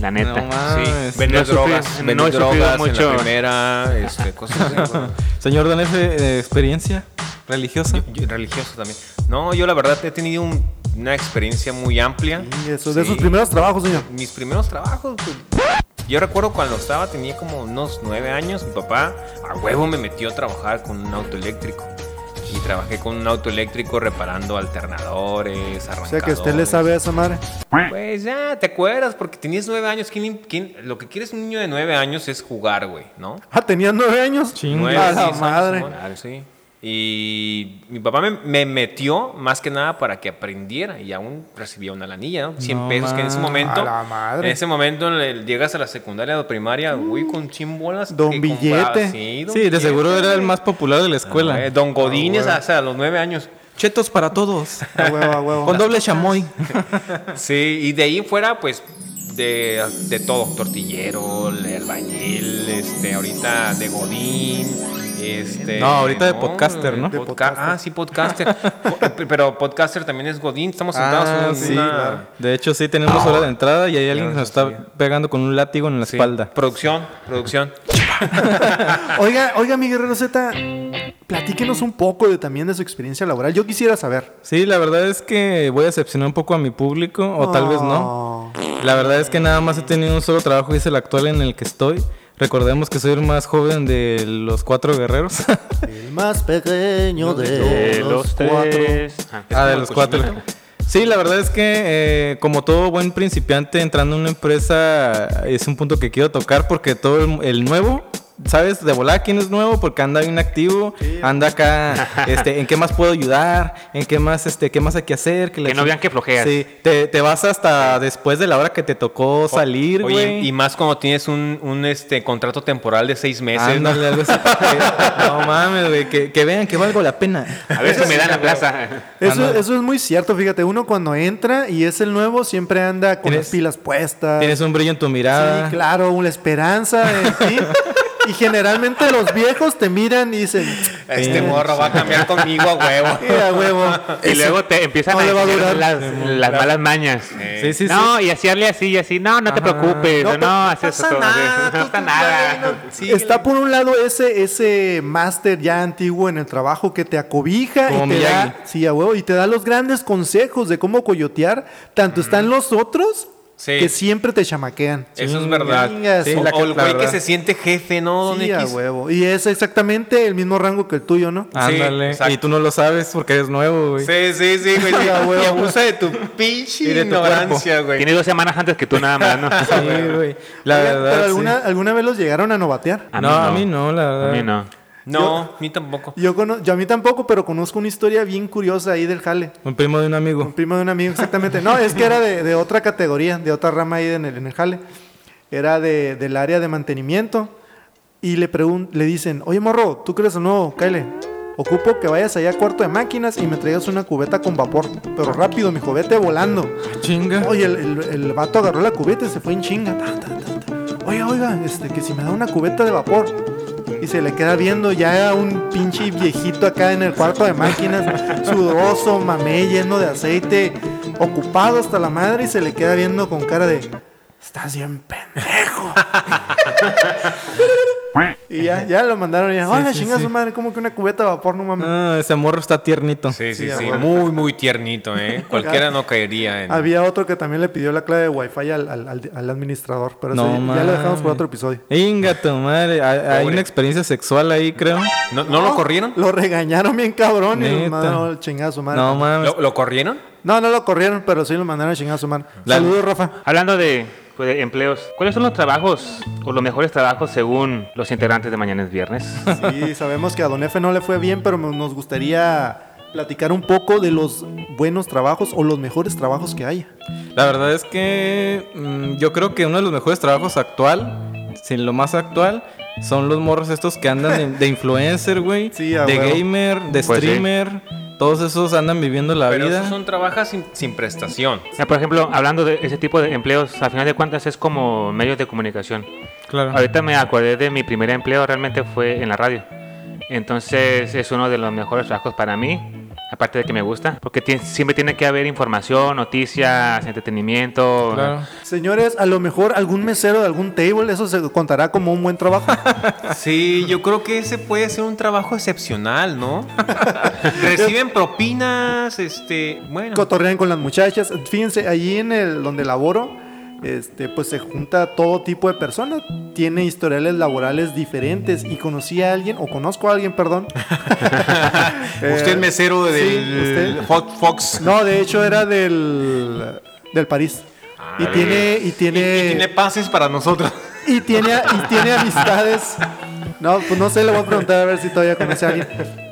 [SPEAKER 6] la neta.
[SPEAKER 5] No mames.
[SPEAKER 3] Sí, vender
[SPEAKER 6] No
[SPEAKER 3] drogas,
[SPEAKER 6] no he sufrido
[SPEAKER 3] drogas en
[SPEAKER 6] mucho.
[SPEAKER 3] la primera, este, cosas así.
[SPEAKER 5] Señor F, eh, experiencia religiosa.
[SPEAKER 3] Yo- religioso también. No, yo la verdad he tenido un- una experiencia muy amplia.
[SPEAKER 4] Y eso, de sus primeros trabajos, señor.
[SPEAKER 3] Mis primeros trabajos, pues, yo recuerdo cuando estaba, tenía como unos nueve años, mi papá a huevo me metió a trabajar con un auto eléctrico. Y trabajé con un auto eléctrico reparando alternadores,
[SPEAKER 4] O
[SPEAKER 3] arrancadores.
[SPEAKER 4] sea que usted le sabe a esa madre.
[SPEAKER 3] Pues ya, ¿te acuerdas? Porque tenías nueve años. ¿Quién, quién- lo que quieres un niño de nueve años es jugar, güey, ¿no?
[SPEAKER 4] Ah, tenía nueve años.
[SPEAKER 5] Chinga.
[SPEAKER 4] La
[SPEAKER 3] años,
[SPEAKER 4] madre.
[SPEAKER 3] Sí. Y mi papá me, me metió más que nada para que aprendiera y aún recibía una lanilla, ¿no? 100
[SPEAKER 5] No
[SPEAKER 3] pesos que en ese momento,
[SPEAKER 4] A la madre.
[SPEAKER 3] en ese momento le- llegas a la secundaria o primaria, uy, con 100 bolas.
[SPEAKER 4] Don Billete.
[SPEAKER 3] Sí, don
[SPEAKER 5] Sí, de
[SPEAKER 3] Billete,
[SPEAKER 5] seguro era el
[SPEAKER 3] güey.
[SPEAKER 5] más popular de la escuela.
[SPEAKER 3] Eh, don Godínez, hasta los nueve años.
[SPEAKER 5] Chetos para todos.
[SPEAKER 4] A huevo, a huevo.
[SPEAKER 5] Con doble chamoy.
[SPEAKER 3] Sí, y de ahí fuera, pues, de, de todo, tortillero, el albañil, este, ahorita de Godín, este...
[SPEAKER 5] No, ahorita de podcaster, ¿no?
[SPEAKER 3] de
[SPEAKER 4] De
[SPEAKER 3] podca-
[SPEAKER 4] podcaster.
[SPEAKER 3] Ah, sí, podcaster. Po- Pero podcaster también es Godín, estamos sentados
[SPEAKER 5] Ah,
[SPEAKER 3] en
[SPEAKER 5] sí.
[SPEAKER 3] una...
[SPEAKER 5] De hecho, sí, tenemos hora de entrada y hay alguien que nos está pegando con un látigo en la
[SPEAKER 3] Sí,
[SPEAKER 5] espalda.
[SPEAKER 3] Producción, producción.
[SPEAKER 4] Oiga, oiga, mi guerrero Z, platíquenos un poco de, también de su experiencia laboral. Yo quisiera saber.
[SPEAKER 5] Sí, la verdad es que voy a decepcionar un poco a mi público, o tal vez no. La verdad es que nada más he tenido un solo trabajo y es el actual en el que estoy. Recordemos que soy el más joven de los cuatro guerreros.
[SPEAKER 4] El más pequeño de,
[SPEAKER 6] De los
[SPEAKER 4] cuatro.
[SPEAKER 6] tres. Ah,
[SPEAKER 5] ah, de los cuatro.
[SPEAKER 3] cochinito.
[SPEAKER 5] Sí, la verdad es que eh, como todo buen principiante entrando en una empresa es un punto que quiero tocar porque todo el, el nuevo, ¿sabes? De volar quién es nuevo porque anda bien activo, anda acá, este, ¿en qué más puedo ayudar? ¿En qué más, este, qué más hay que hacer?
[SPEAKER 6] Que
[SPEAKER 5] la
[SPEAKER 6] no vean que flojeas.
[SPEAKER 5] Sí, te, te vas hasta después de la hora que te tocó salir,
[SPEAKER 3] Oye,
[SPEAKER 5] güey.
[SPEAKER 3] y más cuando tienes un, un, este, contrato temporal de seis meses, ¿no?
[SPEAKER 5] Ándale, algo así. no mames, güey, que, que vean que valgo la pena.
[SPEAKER 6] A ver si me dan la plaza.
[SPEAKER 4] Eso, eso es muy cierto, fíjate, uno cuando entra y es el nuevo siempre anda con las pilas puestas.
[SPEAKER 5] Tienes un brillo en tu mirada.
[SPEAKER 4] Sí, claro, una esperanza en ti. Y generalmente los viejos te miran y dicen,
[SPEAKER 3] Este morro va a cambiar conmigo a huevo.
[SPEAKER 4] "Eh, a huevo.
[SPEAKER 6] Y luego te empiezan
[SPEAKER 4] no
[SPEAKER 6] a
[SPEAKER 4] a durar.
[SPEAKER 6] las, las malas mañas.
[SPEAKER 5] Sí, sí,
[SPEAKER 6] no, y hacerle así y así. No, no te preocupes. No,
[SPEAKER 4] No,
[SPEAKER 6] no,
[SPEAKER 4] pero
[SPEAKER 6] haces eso. No pasa nada.
[SPEAKER 4] Está por un lado ese, ese máster ya antiguo en el trabajo que te acobija
[SPEAKER 5] Como
[SPEAKER 4] y te
[SPEAKER 5] Miyagi.
[SPEAKER 4] da, sí, a huevo, y te da los grandes consejos de cómo coyotear. Tanto están los otros
[SPEAKER 3] Sí.
[SPEAKER 4] que siempre te chamaquean.
[SPEAKER 3] Eso es verdad.
[SPEAKER 5] Sí,
[SPEAKER 3] o,
[SPEAKER 5] la
[SPEAKER 3] o el güey que se siente jefe, ¿no, Don
[SPEAKER 4] Sí, a huevo. Y es exactamente el mismo rango que el tuyo, ¿no?
[SPEAKER 5] Ándale.
[SPEAKER 3] exacto.
[SPEAKER 5] y tú no lo sabes porque eres nuevo, güey.
[SPEAKER 3] Sí, sí, sí, güey.
[SPEAKER 4] Sí, a huevo.
[SPEAKER 3] y abusa de tu pinche
[SPEAKER 5] Y de tu
[SPEAKER 3] ignorancia, güey.
[SPEAKER 6] Tiene dos semanas antes que tú nada más, ¿no?
[SPEAKER 5] Sí, güey. La
[SPEAKER 4] Oigan,
[SPEAKER 5] verdad.
[SPEAKER 4] Pero
[SPEAKER 5] sí.
[SPEAKER 4] alguna, alguna vez los llegaron a novatear.
[SPEAKER 6] A
[SPEAKER 5] no, a mí no, la verdad.
[SPEAKER 6] A mí no.
[SPEAKER 3] No, a mí tampoco.
[SPEAKER 4] Yo, cono- yo a mí tampoco, pero conozco una historia bien curiosa ahí del jale.
[SPEAKER 5] Un primo de un
[SPEAKER 4] Un
[SPEAKER 5] amigo.
[SPEAKER 4] primo de un amigo, exactamente. No, es que era de, de otra categoría, de otra rama ahí en el, en el jale. Era de, del área de mantenimiento. Y le, pregun- le dicen, oye morro, ¿tú crees o no, Kyle? Ocupo que vayas allá a cuarto de máquinas y me traigas una cubeta con vapor. Pero rápido, mi vete volando.
[SPEAKER 5] Chinga.
[SPEAKER 4] Oye, el, el, el vato agarró la cubeta y se fue en chinga. Ta, ta, ta, ta. Oiga, oiga, este, que si me da una cubeta de vapor. Y se le queda viendo ya un pinche viejito acá en el cuarto de máquinas, sudoroso, mamé, lleno de aceite, ocupado hasta la madre y se le queda viendo con cara de, estás bien pendejo. y ya, ya lo mandaron y ya, hola,
[SPEAKER 5] sí,
[SPEAKER 4] chinga
[SPEAKER 5] sí.
[SPEAKER 4] su madre, como que una cubeta de vapor, no mames.
[SPEAKER 5] Ah, ese morro está tiernito.
[SPEAKER 3] Sí, sí,
[SPEAKER 4] Sí,
[SPEAKER 3] sí. Muy, muy tiernito, ¿eh? Cualquiera no caería en...
[SPEAKER 4] Había otro que también le pidió la clave de wifi al, al, al- al administrador, pero eso
[SPEAKER 5] No
[SPEAKER 4] ya, ya lo dejamos por otro episodio.
[SPEAKER 5] Inga tu madre. Hay, una experiencia sexual ahí, creo.
[SPEAKER 3] ¿No, ¿no lo corrieron?
[SPEAKER 4] Lo regañaron bien cabrón y lo mandaron a chingar a su madre.
[SPEAKER 5] No
[SPEAKER 4] No,
[SPEAKER 5] mames.
[SPEAKER 3] ¿Lo, lo corrieron?
[SPEAKER 4] no, lo corrieron, pero sí lo mandaron a chingar a su madre.
[SPEAKER 3] La-
[SPEAKER 4] Saludos, Rafa.
[SPEAKER 6] Hablando de, pues, de empleos, ¿cuáles son los trabajos o los mejores trabajos según los integrantes de Mañana es Viernes?
[SPEAKER 4] Sí, sabemos que a Don F no le fue bien, pero nos gustaría platicar un poco de los buenos trabajos o los mejores trabajos que haya.
[SPEAKER 5] La verdad es que mm, yo creo que uno de los mejores trabajos actual, sin lo más actual, son los morros estos que andan de, de influencer, güey.
[SPEAKER 4] Sí, a
[SPEAKER 5] de
[SPEAKER 4] huevo.
[SPEAKER 5] gamer, de
[SPEAKER 6] Pues sí.
[SPEAKER 5] Todos esos andan viviendo la
[SPEAKER 3] Pero
[SPEAKER 5] vida.
[SPEAKER 3] esos son trabajas sin, sin prestación.
[SPEAKER 6] Ah, Por ejemplo, hablando de ese tipo de empleos, a final de cuentas es como medios de comunicación.
[SPEAKER 5] Claro.
[SPEAKER 6] Ahorita me acordé de mi primer empleo, realmente fue en la radio. Entonces es uno de los mejores trabajos para mí, aparte de que me gusta, porque siempre tiene que haber información, noticias, entretenimiento.
[SPEAKER 5] Claro.
[SPEAKER 4] Señores, a lo mejor algún mesero de algún table, eso se contará como un buen trabajo.
[SPEAKER 3] Sí, yo creo que ese puede ser un trabajo excepcional, ¿no? Reciben propinas, este, bueno.
[SPEAKER 4] Cotorrean con las muchachas. Fíjense, allí en el donde laboro, este, pues se junta todo tipo de personas. Tiene historiales laborales diferentes. Y conocí a alguien, o conozco a alguien, perdón.
[SPEAKER 3] Usted es mesero
[SPEAKER 4] sí,
[SPEAKER 3] del
[SPEAKER 4] usted.
[SPEAKER 3] Fox. Fox.
[SPEAKER 4] No, de hecho era del, del París. y tiene, y
[SPEAKER 3] Y,
[SPEAKER 4] tiene,
[SPEAKER 3] y tiene pases para nosotros.
[SPEAKER 4] y tiene, y tiene amistades. No, pues no sé, le voy a preguntar a ver si todavía conoce a alguien.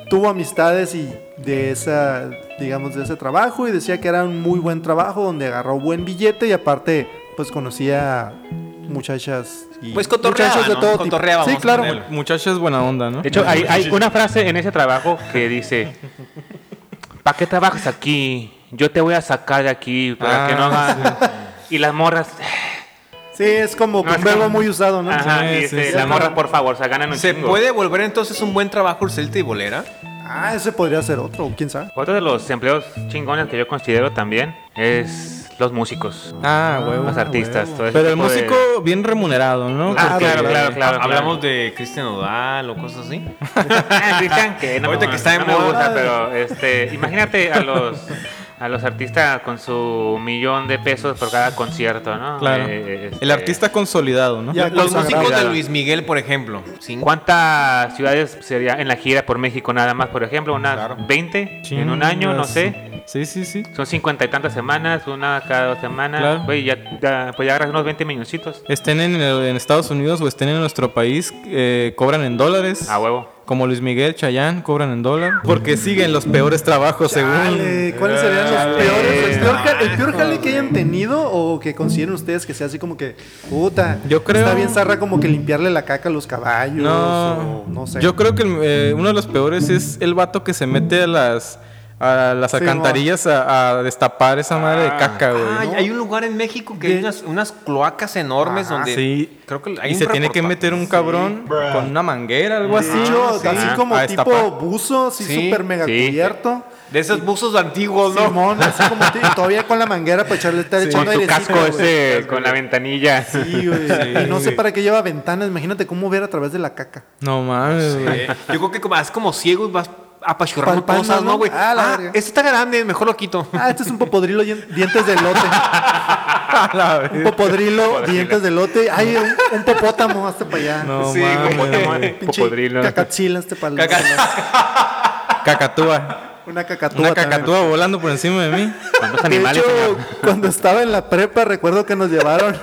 [SPEAKER 4] Tuvo amistades y de esa, digamos, de ese trabajo y decía que era un muy buen trabajo donde agarró buen billete y aparte, pues conocía muchachas y
[SPEAKER 3] Pues
[SPEAKER 4] muchachos de
[SPEAKER 3] ¿no?
[SPEAKER 4] todo tipo. Sí, claro.
[SPEAKER 3] ponerle.
[SPEAKER 5] Muchachos, buena onda, ¿no?
[SPEAKER 6] De hecho, hay, hay una frase en ese trabajo que dice, ¿para qué trabajas aquí? Yo te voy a sacar de aquí para
[SPEAKER 5] Ah,
[SPEAKER 6] que no hagas... Y las morras...
[SPEAKER 4] Sí, es como
[SPEAKER 6] No,
[SPEAKER 4] un verbo muy usado, ¿no?
[SPEAKER 6] Ajá,
[SPEAKER 5] Sí,
[SPEAKER 6] y
[SPEAKER 5] sí,
[SPEAKER 6] dice,
[SPEAKER 5] sí.
[SPEAKER 6] las morras, por favor, se ganan un
[SPEAKER 3] ¿Se
[SPEAKER 6] chingo".
[SPEAKER 3] puede volver entonces un buen trabajo el celta y bolera?
[SPEAKER 4] Ah, ese podría ser otro, quién sabe.
[SPEAKER 6] Otro de los empleos chingones que yo considero también es los músicos,
[SPEAKER 5] Ah, huevo.
[SPEAKER 6] los artistas. todo ese
[SPEAKER 5] Pero el
[SPEAKER 6] de-
[SPEAKER 5] músico bien remunerado, ¿no?
[SPEAKER 6] Ah,
[SPEAKER 5] Porque-
[SPEAKER 6] claro, claro, claro.
[SPEAKER 3] Hablamos de Cristian Odal o cosas así.
[SPEAKER 6] Ah, Cristian, que no,
[SPEAKER 3] Ahorita que está de
[SPEAKER 6] no me gusta, pero este, imagínate a los a los artistas con su millón de pesos por cada concierto, ¿no?
[SPEAKER 5] Claro.
[SPEAKER 6] Eh, este,
[SPEAKER 5] El artista consolidado, ¿no?
[SPEAKER 4] Ya,
[SPEAKER 3] Los músicos de Luis Miguel, por ejemplo. ¿sí?
[SPEAKER 6] ¿Cuántas ciudades sería en la gira por México nada más, por ejemplo? ¿Unas
[SPEAKER 3] Claro.
[SPEAKER 6] 20 en un año? No sé.
[SPEAKER 5] Sí, sí, sí.
[SPEAKER 6] Son cincuenta y tantas semanas, una cada dos semanas.
[SPEAKER 5] Claro.
[SPEAKER 6] Güey, ya, ya, pues ya agarras unos 20 milloncitos.
[SPEAKER 5] Estén en, en Estados Unidos o estén en nuestro país, eh, cobran en dólares.
[SPEAKER 6] A huevo.
[SPEAKER 5] Como Luis Miguel, Chayán, cobran en dólar. Porque siguen los peores trabajos, según.
[SPEAKER 4] ¿Cuáles serían los
[SPEAKER 6] Chale.
[SPEAKER 4] peores? El peor, ja- el peor jale que hayan tenido o que consideren ustedes que sea así como que, puta,
[SPEAKER 5] Yo creo-
[SPEAKER 4] está bien zarra como que limpiarle la caca a los caballos
[SPEAKER 5] No,
[SPEAKER 4] o no sé.
[SPEAKER 5] Yo creo que el- eh, uno de los peores es el vato que se mete a las a las
[SPEAKER 4] Sí,
[SPEAKER 5] alcantarillas a, a destapar esa madre de caca, güey.
[SPEAKER 3] Ah,
[SPEAKER 5] ¿no?
[SPEAKER 3] hay un lugar en México que hay unas, unas cloacas enormes
[SPEAKER 4] Ajá,
[SPEAKER 3] donde
[SPEAKER 5] Sí.
[SPEAKER 3] creo que hay
[SPEAKER 5] y
[SPEAKER 3] un
[SPEAKER 5] se tiene que meter un cabrón con una manguera, algo así.
[SPEAKER 4] De hecho,
[SPEAKER 5] Sí.
[SPEAKER 4] así
[SPEAKER 5] Ah,
[SPEAKER 4] como
[SPEAKER 5] a
[SPEAKER 4] tipo
[SPEAKER 5] destapar.
[SPEAKER 4] buzo, así
[SPEAKER 3] Sí,
[SPEAKER 4] súper mega
[SPEAKER 6] sí.
[SPEAKER 4] cubierto.
[SPEAKER 3] de esos buzos antiguos, ¿no?
[SPEAKER 4] Simón, así como todavía con la manguera para echarle, estar
[SPEAKER 6] Con
[SPEAKER 4] echando airecito,
[SPEAKER 6] casco ese, con la ventanilla.
[SPEAKER 4] Sí, güey. y no sé para qué lleva ventanas. Imagínate cómo ver a través de la caca.
[SPEAKER 5] No mames.
[SPEAKER 3] Eh, yo creo que como, es como ciego y vas apachurrando
[SPEAKER 4] Palpando,
[SPEAKER 3] cosas, ¿no,
[SPEAKER 4] ¿no?
[SPEAKER 3] güey?
[SPEAKER 4] Ah, la
[SPEAKER 3] Ah, este está grande, mejor lo quito.
[SPEAKER 4] Ah, este es un popodrilo dien- dientes de lote. un popodrilo, dientes de lote. Ay, un, un popótamo, hasta para allá.
[SPEAKER 5] No
[SPEAKER 3] Sí,
[SPEAKER 5] mames,
[SPEAKER 6] Popodrilo.
[SPEAKER 4] Cacatzila, este para
[SPEAKER 5] Cacatúa.
[SPEAKER 4] Una cacatúa.
[SPEAKER 5] Una
[SPEAKER 4] también.
[SPEAKER 5] cacatúa volando por encima de mí.
[SPEAKER 6] ¿Cuántos
[SPEAKER 4] De hecho, cuando estaba en la prepa, recuerdo que nos llevaron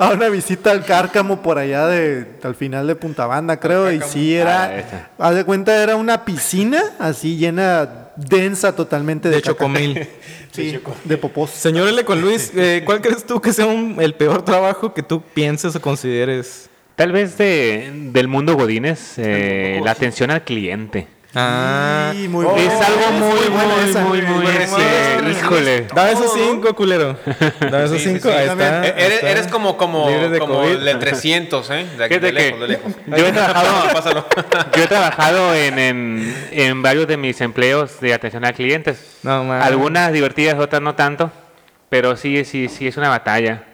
[SPEAKER 4] a una visita al cárcamo por allá de al final de Punta Banda, creo, y sí
[SPEAKER 6] Ah,
[SPEAKER 4] era,
[SPEAKER 6] esa.
[SPEAKER 4] haz de cuenta, era una piscina así llena, densa totalmente de,
[SPEAKER 5] De chocomil.
[SPEAKER 4] Sí, de popós.
[SPEAKER 5] Señor L. con Luis, eh, ¿cuál crees tú que sea un- el peor trabajo que tú pienses o consideres?
[SPEAKER 6] Tal vez de, del mundo Godínez, eh, la atención al cliente.
[SPEAKER 5] Ah,
[SPEAKER 4] Sí, muy
[SPEAKER 6] es
[SPEAKER 4] buena.
[SPEAKER 6] algo muy,
[SPEAKER 4] buena
[SPEAKER 6] muy,
[SPEAKER 4] esa.
[SPEAKER 6] muy, muy,
[SPEAKER 3] Muy buena.
[SPEAKER 6] híjole.
[SPEAKER 5] dame esos cinco, culero. Dame esos
[SPEAKER 3] Sí,
[SPEAKER 5] cinco.
[SPEAKER 3] sí,
[SPEAKER 5] ahí
[SPEAKER 4] también.
[SPEAKER 5] está.
[SPEAKER 3] Eh, Eres,
[SPEAKER 5] está.
[SPEAKER 3] eres como, como,
[SPEAKER 5] Libre de
[SPEAKER 3] como
[SPEAKER 5] COVID.
[SPEAKER 3] el de 300, ¿eh? De, aquí, de lejos, de lejos.
[SPEAKER 6] yo he trabajado,
[SPEAKER 3] Pásalo.
[SPEAKER 6] yo he trabajado en, en, en varios de mis empleos de atención a clientes.
[SPEAKER 5] No, mames.
[SPEAKER 6] Algunas divertidas, otras no tanto. Pero sí, sí, sí, es una batalla.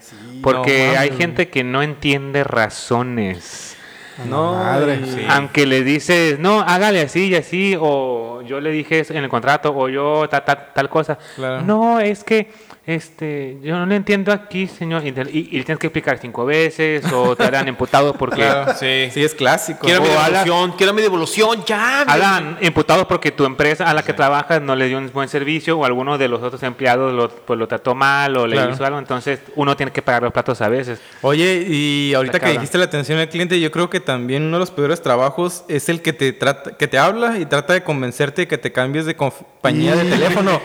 [SPEAKER 6] Porque
[SPEAKER 5] no
[SPEAKER 6] hay gente que no entiende razones.
[SPEAKER 5] No,
[SPEAKER 4] Madre.
[SPEAKER 5] y-
[SPEAKER 3] Sí.
[SPEAKER 6] Aunque le dices, no, hágale así y así, o yo le dije eso en el contrato, o yo ta- ta- tal cosa.
[SPEAKER 5] Claro.
[SPEAKER 6] No, es que este, yo no le entiendo aquí, señor. Y, y- tienes que explicar cinco veces, o te harán imputado porque.
[SPEAKER 3] Claro, sí.
[SPEAKER 5] Sí, es clásico.
[SPEAKER 3] Quiero mi devolución, quiero mi devolución, ya.
[SPEAKER 6] Hablan imputados porque tu empresa a la que trabajas no le dio un buen servicio o alguno de los otros empleados lo, pues, lo trató mal o le
[SPEAKER 5] Claro.
[SPEAKER 6] hizo algo. Entonces uno tiene que pagar los platos a veces.
[SPEAKER 5] Oye, y ahorita que dijiste la atención al cliente, yo creo que también uno de los peores trabajos es el que te trata, que te habla y trata de convencerte de que te cambies de compañía de teléfono.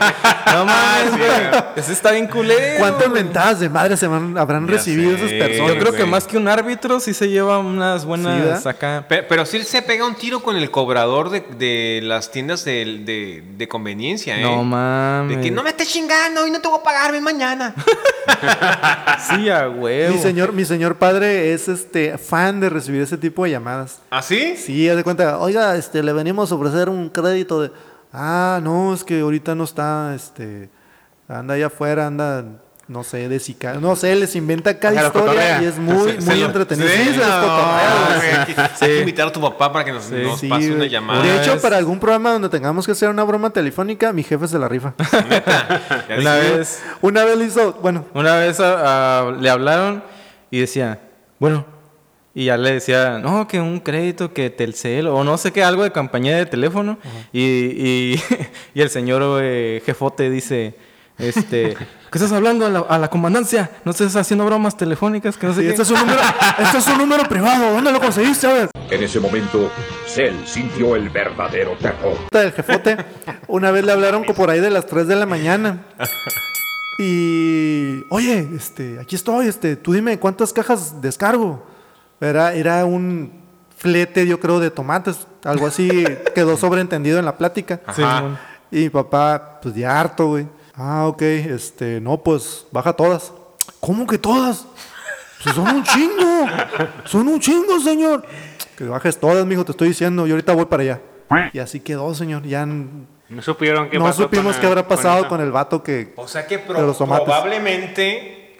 [SPEAKER 5] no mames, güey. Ese está bien culero.
[SPEAKER 4] ¿Cuántas mentadas de madre se van- habrán
[SPEAKER 3] Ya
[SPEAKER 4] recibido
[SPEAKER 3] sé.
[SPEAKER 4] esas personas?
[SPEAKER 5] Yo creo que más que un árbitro sí se lleva unas
[SPEAKER 4] Sí,
[SPEAKER 5] buenas
[SPEAKER 4] ¿verdad?
[SPEAKER 5] acá.
[SPEAKER 3] Pe- Pero, sí se pega un tiro con el cobrador de, de las tiendas de, de- de conveniencia, ¿eh?
[SPEAKER 5] No mames.
[SPEAKER 3] De que no me estés chingando y no te voy a pagar, ven mañana.
[SPEAKER 5] Sí, a huevo.
[SPEAKER 4] Mi señor, mi señor padre es este fan de recibir ese tipo de llamadas.
[SPEAKER 3] ¿Así?
[SPEAKER 4] Sí, haz de cuenta, oiga, este, le venimos a ofrecer un crédito de, ah, no, es que ahorita no está, este, anda allá afuera, anda, no sé, de sicario, no sé, les inventa cada
[SPEAKER 6] O sea, lo
[SPEAKER 4] historia
[SPEAKER 6] cotorrea.
[SPEAKER 4] y es muy,
[SPEAKER 3] Se- se
[SPEAKER 4] muy
[SPEAKER 3] lo-
[SPEAKER 4] entretenido.
[SPEAKER 3] Sí,
[SPEAKER 4] Sí, se
[SPEAKER 3] no,
[SPEAKER 4] güey,
[SPEAKER 3] hay que- invitar a tu papá para que nos, nos
[SPEAKER 4] Sí,
[SPEAKER 3] pase una llamada.
[SPEAKER 4] De hecho, para algún programa donde tengamos que hacer una broma telefónica, mi jefe se la rifa.
[SPEAKER 5] Una vez,
[SPEAKER 4] una vez le hizo, bueno,
[SPEAKER 5] una vez le hablaron y decía, bueno, y ya le decía, no, que un crédito, que Telcel, o no sé qué, algo de compañía de teléfono. Y, y, y el señor eh, jefote dice, este, ¿qué estás hablando a la, a la comandancia? No estés haciendo bromas telefónicas, que no sé
[SPEAKER 4] sí,
[SPEAKER 5] qué.
[SPEAKER 4] este es un número, este es un número privado, ¿dónde lo conseguiste? A ver.
[SPEAKER 8] En ese momento, Cell sintió el verdadero terror.
[SPEAKER 4] del jefote. Una vez le hablaron como por ahí de las 3 de la mañana. Y, oye, este, aquí estoy, este, tú dime cuántas cajas descargo. Era, era un flete, yo creo, de tomates, algo así quedó sobreentendido en la plática.
[SPEAKER 5] Simón.
[SPEAKER 4] Y mi papá, pues ya harto, güey. Ah, ok, este, no, pues baja todas. ¿Cómo que todas? Pues son un chingo. Son un chingo, señor. Que bajes todas, mijo, te estoy diciendo. Yo ahorita voy para allá. Y así quedó, señor. Ya
[SPEAKER 6] No supieron qué
[SPEAKER 4] no
[SPEAKER 6] pasó
[SPEAKER 4] supimos
[SPEAKER 6] con
[SPEAKER 4] qué
[SPEAKER 6] el-
[SPEAKER 4] habrá pasado con el vato que...
[SPEAKER 3] O sea que pro-
[SPEAKER 4] De los tomates.